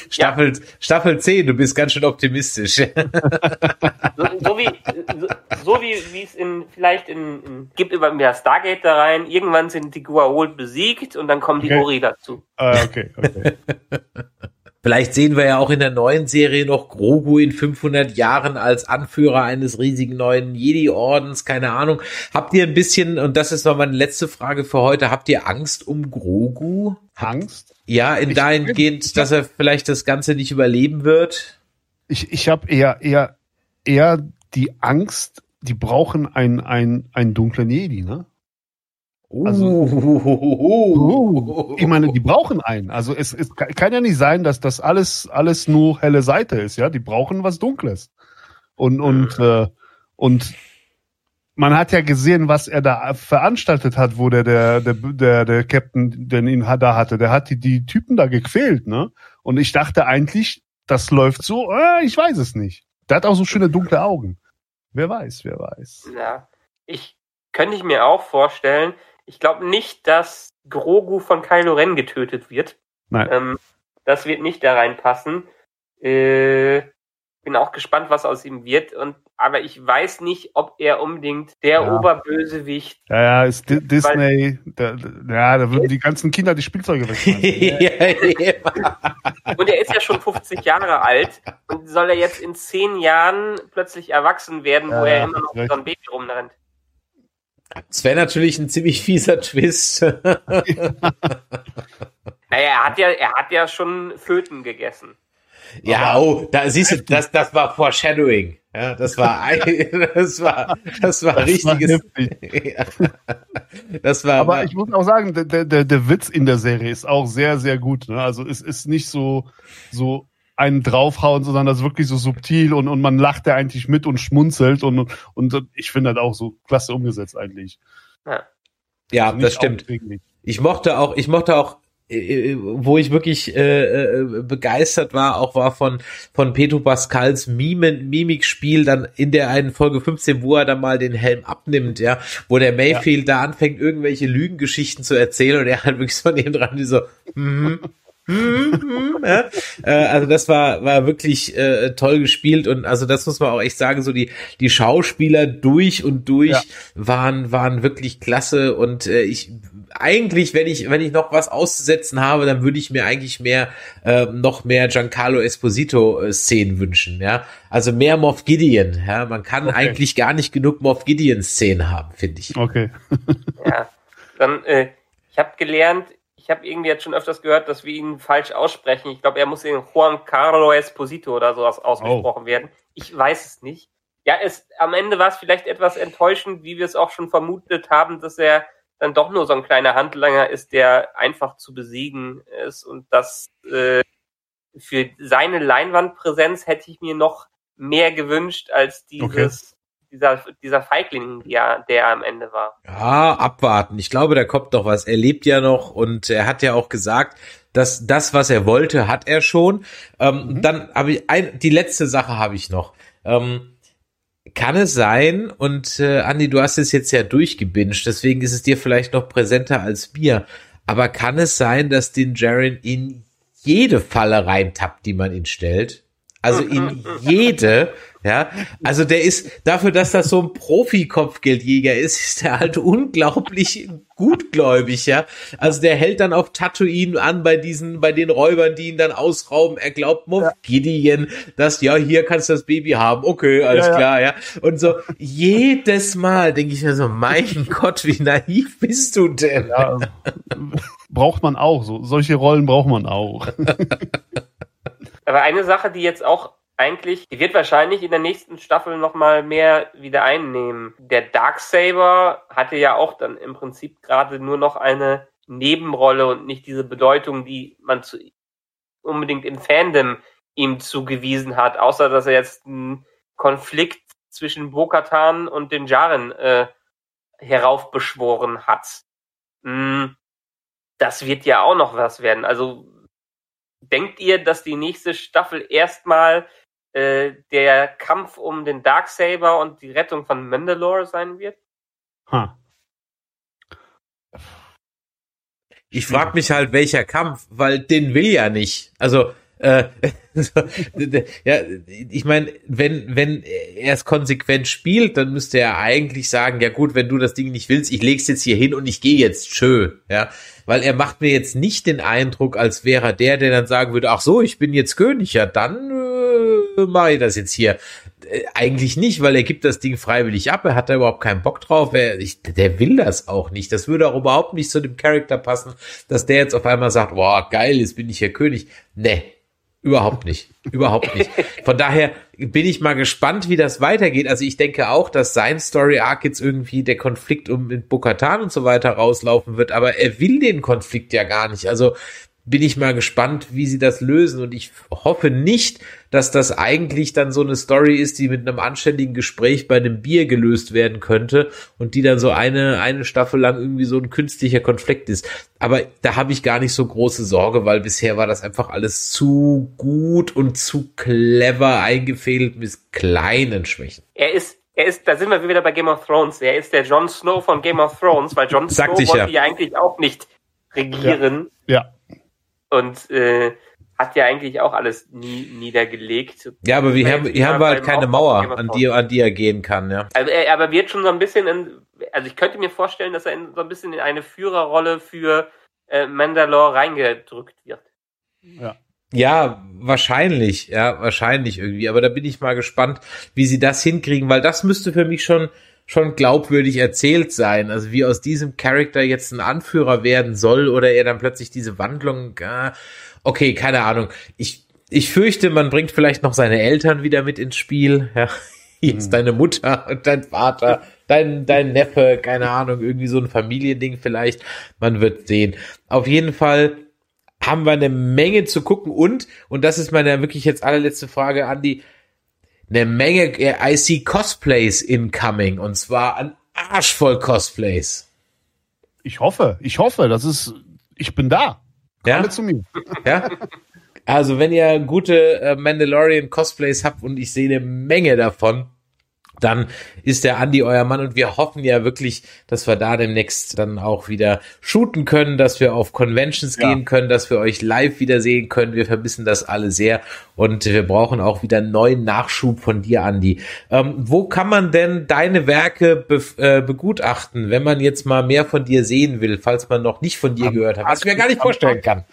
Staffel, Staffel 10, du bist ganz schön optimistisch. So, so wie so, so wie wie es in vielleicht in, in gibt über mehr Stargate da rein. Irgendwann sind die Gua'uld besiegt und dann kommen die Okay. Ori dazu. Äh, okay, okay. Vielleicht sehen wir ja auch in der neuen Serie noch Grogu in 500 Jahren als Anführer eines riesigen neuen Jedi-Ordens, keine Ahnung. Habt ihr ein bisschen, und das ist noch meine letzte Frage für heute, habt ihr Angst um Grogu? Angst? Ja, in Ich- dahingehend, dass er vielleicht das Ganze nicht überleben wird? Ich, ich habe eher, eher, eher die Angst, die brauchen ein, ein, ein dunklen Jedi, ne? Also- Uh. Ich meine, die brauchen einen. Also es, es kann ja nicht sein, dass das alles, alles nur helle Seite ist, ja. Die brauchen was Dunkles. Und, und, äh, und man hat ja gesehen, was er da veranstaltet hat, wo der, der, der, der, der Captain, den ihn da hatte, der hat die, die Typen da gequält, ne? Und ich dachte eigentlich, das läuft so, äh, ich weiß es nicht. Der hat auch so schöne dunkle Augen. Wer weiß, wer weiß. Ja, ich könnte ich mir auch vorstellen. Ich glaube nicht, dass Grogu von Kylo Ren getötet wird. Nein. Ähm, das wird nicht da reinpassen. Äh, bin auch gespannt, was aus ihm wird. Und aber ich weiß nicht, ob er unbedingt der Ja. Oberbösewicht. Ja, ja, ist Di Disney, da, da- ja, da würden die ganzen Kinder die Spielzeuge wegschmeißen. Und er ist ja schon 50 Jahre alt. Und soll er jetzt in zehn Jahren plötzlich erwachsen werden, wo Ja, er ja, immer noch recht. so ein Baby rumrennt? Es wäre natürlich ein ziemlich fieser Twist. Naja, er hat ja, er hat ja schon Föten gegessen. Ja, oh, da siehst du, das, das war Foreshadowing. Ja, das war, ein- das war, das war Das war richtiges. Ja. Das war, Aber ich muss auch sagen, der, der- der, der Witz in der Serie ist auch sehr, sehr gut. Ne? Also es ist nicht so, so einen draufhauen, sondern das ist wirklich so subtil und, und man lacht ja eigentlich mit und schmunzelt und, und ich finde das auch so klasse umgesetzt eigentlich. ja, Also nicht das stimmt. Ich mochte auch, ich mochte auch, äh, wo ich wirklich äh, äh, begeistert war, auch war von von Pedro Pascals Mime, Mimikspiel dann in der einen Folge 15, wo er dann mal den Helm abnimmt, ja, wo der Mayfield da anfängt, irgendwelche Lügengeschichten zu erzählen und er halt wirklich von ihm dran, die so, mhm. Ja. äh, also das war war wirklich äh, toll gespielt und also das muss man auch echt sagen so die die Schauspieler durch und durch Ja. waren waren wirklich klasse und äh, ich eigentlich wenn ich wenn ich noch was auszusetzen habe dann würde ich mir eigentlich mehr äh, noch mehr Giancarlo Esposito äh, Szenen wünschen ja also mehr Moff Gideon ja man kann Okay. eigentlich gar nicht genug Moff Gideon Szenen haben finde ich Okay. Ja. Dann, äh, ich habe gelernt, ich habe irgendwie jetzt schon öfters gehört, dass wir ihn falsch aussprechen. Ich glaube, er muss in Juan Carlo Esposito oder sowas ausgesprochen werden. Ich weiß es nicht. ja, es, am Ende war es vielleicht etwas enttäuschend, wie wir es auch schon vermutet haben, dass er dann doch nur so ein kleiner Handlanger ist, der einfach zu besiegen ist und das äh, für seine Leinwandpräsenz hätte ich mir noch mehr gewünscht als dieses. Dieser dieser Feigling, der, der am Ende war. Ja, abwarten. Ich glaube, da kommt doch was. Er lebt ja noch und er hat ja auch gesagt, dass das, was er wollte, hat er schon. Ähm, mhm. Dann habe ich ein, die letzte Sache habe ich noch. Ähm, kann es sein, und äh, Andi, du hast es jetzt ja durchgebinscht, deswegen ist es dir vielleicht noch präsenter als mir, aber kann es sein, dass den Jaren in jede Falle reintappt, die man ihn stellt? Also in jede, ja. Also der ist, dafür, dass das so ein Profi-Kopfgeldjäger ist, ist der halt unglaublich gutgläubig, ja. Also der hält dann auf Tatooine an bei diesen, bei den Räubern, die ihn dann ausrauben. Er glaubt Moff ja. Gideon, dass, ja, hier kannst du das Baby haben. Okay, alles ja, klar, ja. Und so jedes Mal denke ich mir so, mein Gott, wie naiv bist du denn? Ja, also, braucht man auch, so, solche Rollen braucht man auch. Aber eine Sache, die jetzt auch eigentlich, die wird wahrscheinlich in der nächsten Staffel nochmal mehr wieder einnehmen. Der Darksaber hatte ja auch dann im Prinzip gerade nur noch eine Nebenrolle und nicht diese Bedeutung, die man zu, unbedingt im Fandom ihm zugewiesen hat, außer dass er jetzt einen Konflikt zwischen Bo-Katan und den Jaren äh, heraufbeschworen hat. Hm, das wird ja auch noch was werden. Also denkt ihr, dass die nächste Staffel erstmal äh, der Kampf um den Darksaber und die Rettung von Mandalore sein wird? Ha. Ich frage mich halt, welcher Kampf, weil den will ja nicht. Also äh, ja, ich meine, wenn wenn er es konsequent spielt, dann müsste er eigentlich sagen, ja gut, wenn du das Ding nicht willst, ich leg's jetzt hier hin und ich gehe jetzt schön, ja, weil er macht mir jetzt nicht den Eindruck, als wäre er der, der dann sagen würde, ach so, ich bin jetzt König, ja dann äh, mache ich das jetzt hier. Äh, eigentlich nicht, weil er gibt das Ding freiwillig ab, er hat da überhaupt keinen Bock drauf, er, ich, der will das auch nicht. Das würde auch überhaupt nicht zu dem Charakter passen, dass der jetzt auf einmal sagt, boah, geil, jetzt bin ich hier König. Nee, Überhaupt nicht. Überhaupt nicht. Von daher bin ich mal gespannt, wie das weitergeht. Also ich denke auch, dass sein Story Arc jetzt irgendwie der Konflikt um mit Bokatan und so weiter rauslaufen wird, aber er will den Konflikt ja gar nicht. Also bin ich mal gespannt, wie sie das lösen. Und ich hoffe nicht, dass das eigentlich dann so eine Story ist, die mit einem anständigen Gespräch bei einem Bier gelöst werden könnte und die dann so eine, eine Staffel lang irgendwie so ein künstlicher Konflikt ist. Aber da habe ich gar nicht so große Sorge, weil bisher war das einfach alles zu gut und zu clever eingefädelt mit kleinen Schwächen. Er ist er ist, da sind wir wieder bei Game of Thrones. Er ist der Jon Snow von Game of Thrones, weil Jon Snow wollte ja. ja eigentlich auch nicht regieren. Ja. ja und äh, hat ja eigentlich auch alles nie niedergelegt. Ja, aber wir haben, hier haben wir halt keine Mauer, an die, an die er gehen kann, ja. Also er, aber wird schon so ein bisschen in, also ich könnte mir vorstellen, dass er in, so ein bisschen in eine Führerrolle für äh, Mandalore reingedrückt wird. Ja. Ja, wahrscheinlich, ja, wahrscheinlich irgendwie. Aber da bin ich mal gespannt, wie sie das hinkriegen, weil das müsste für mich schon schon glaubwürdig erzählt sein. Also wie aus diesem Charakter jetzt ein Anführer werden soll oder er dann plötzlich diese Wandlung. Äh, okay, keine Ahnung. Ich ich fürchte, man bringt vielleicht noch seine Eltern wieder mit ins Spiel. Ja, jetzt hm. deine Mutter und dein Vater, dein dein Neffe, keine Ahnung, irgendwie so ein Familiending vielleicht. Man wird sehen. Auf jeden Fall haben wir eine Menge zu gucken und und das ist meine wirklich jetzt allerletzte Frage, Andi eine Menge, I see Cosplays incoming und zwar ein Arsch voll Cosplays. Ich hoffe, ich hoffe, das ist, ich bin da. Komme ja? zu mir. Ja. Also wenn ihr gute äh, Mandalorian Cosplays habt und ich sehe eine Menge davon, dann ist der Andi euer Mann und wir hoffen ja wirklich, dass wir da demnächst dann auch wieder shooten können, dass wir auf Conventions ja. gehen können, dass wir euch live wieder sehen können. Wir vermissen das alle sehr und wir brauchen auch wieder neuen Nachschub von dir, Andi. Ähm, wo kann man denn deine Werke be äh, begutachten, wenn man jetzt mal mehr von dir sehen will, falls man noch nicht von dir am, gehört hat, was ich mir gar nicht vorstellen kann?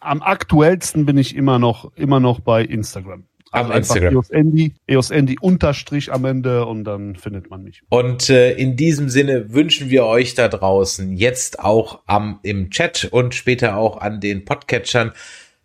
Am aktuellsten bin ich immer noch, immer noch bei Instagram. Am Instagram. EOS Andy, EOS Andy Unterstrich am Ende und dann findet man mich. Und äh, in diesem Sinne wünschen wir euch da draußen jetzt auch am im Chat und später auch an den Podcatchern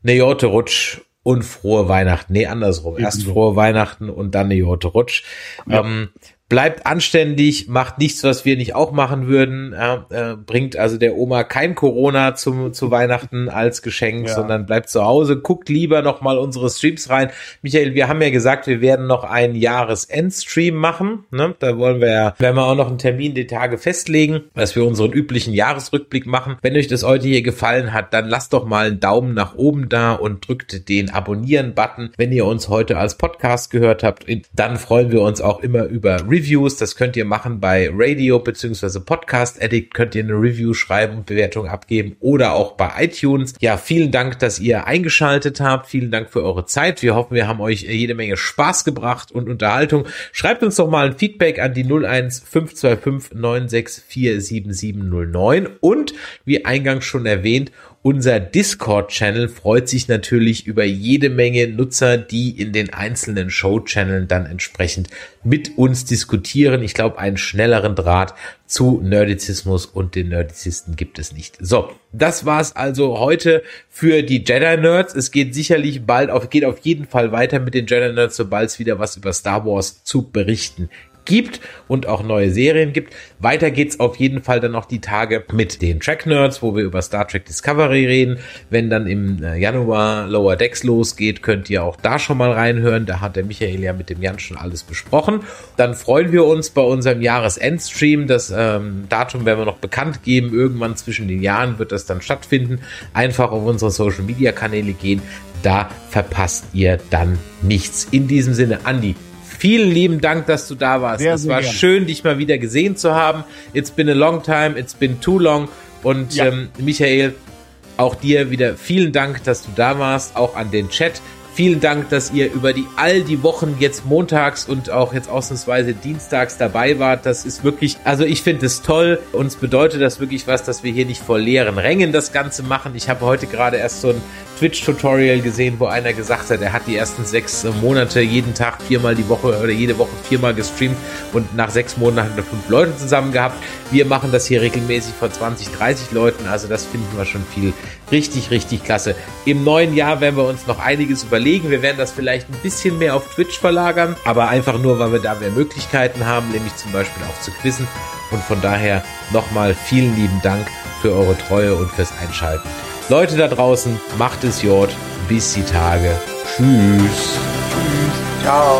eine Jote Rutsch und frohe Weihnachten. Nee, andersrum. Erst frohe Weihnachten und dann eine Jote Rutsch. Ja. Ähm, bleibt anständig, macht nichts, was wir nicht auch machen würden, äh, bringt also der Oma kein Corona zum, zu Weihnachten als Geschenk, ja. sondern bleibt zu Hause, guckt lieber noch mal unsere Streams rein. Michael, wir haben ja gesagt, wir werden noch einen Jahresendstream machen, ne? da wollen wir ja, werden wir auch noch einen Termin, die Tage festlegen, dass wir unseren üblichen Jahresrückblick machen. Wenn euch das heute hier gefallen hat, dann lasst doch mal einen Daumen nach oben da und drückt den Abonnieren-Button. Wenn ihr uns heute als Podcast gehört habt, dann freuen wir uns auch immer über Reviews Reviews. Das könnt ihr machen bei Radio beziehungsweise Podcast Addict. Könnt ihr eine Review schreiben und Bewertung abgeben oder auch bei iTunes. Ja, vielen Dank, dass ihr eingeschaltet habt. Vielen Dank für eure Zeit. Wir hoffen, wir haben euch jede Menge Spaß gebracht und Unterhaltung. Schreibt uns doch mal ein Feedback an die 01525 9647709 und wie eingangs schon erwähnt, unser Discord-Channel freut sich natürlich über jede Menge Nutzer, die in den einzelnen Show-Channeln dann entsprechend mit uns diskutieren. Ich glaube, einen schnelleren Draht zu Nerdizismus und den Nerdizisten gibt es nicht. So, das war's also heute für die Jedi Nerds. Es geht sicherlich bald auf, geht auf jeden Fall weiter mit den Jedi Nerds, sobald es wieder was über Star Wars zu berichten gibt und auch neue Serien gibt. Weiter geht's auf jeden Fall dann noch die Tage mit den Track Nerds, wo wir über Star Trek Discovery reden. Wenn dann im äh, Januar Lower Decks losgeht, könnt ihr auch da schon mal reinhören. Da hat der Michael ja mit dem Jan schon alles besprochen. Dann freuen wir uns bei unserem Jahresendstream. Das ähm, Datum werden wir noch bekannt geben. Irgendwann zwischen den Jahren wird das dann stattfinden. Einfach auf unsere Social Media Kanäle gehen. Da verpasst ihr dann nichts. In diesem Sinne, Andi, Vielen lieben Dank, dass du da warst. Sehr, es war gern. schön, dich mal wieder gesehen zu haben. It's been a long time, it's been too long. Und ja. ähm, Michael, auch dir wieder vielen Dank, dass du da warst, auch an den Chat. Vielen Dank, dass ihr über die all die Wochen jetzt montags und auch jetzt ausnahmsweise dienstags dabei wart. Das ist wirklich, also ich finde es toll. Uns bedeutet das wirklich was, dass wir hier nicht vor leeren Rängen das Ganze machen. Ich habe heute gerade erst so ein Twitch-Tutorial gesehen, wo einer gesagt hat, er hat die ersten sechs Monate jeden Tag viermal die Woche oder jede Woche viermal gestreamt und nach sechs Monaten hat er fünf Leute zusammen gehabt. Wir machen das hier regelmäßig vor 20, 30 Leuten, also das finden wir schon viel richtig, richtig klasse. Im neuen Jahr werden wir uns noch einiges überlegen. Wir werden das vielleicht ein bisschen mehr auf Twitch verlagern, aber einfach nur, weil wir da mehr Möglichkeiten haben, nämlich zum Beispiel auch zu quizzen. Und von daher nochmal vielen lieben Dank für eure Treue und fürs Einschalten. Leute da draußen, macht es Jod. Bis die Tage. Tschüss. Tschüss. Ciao.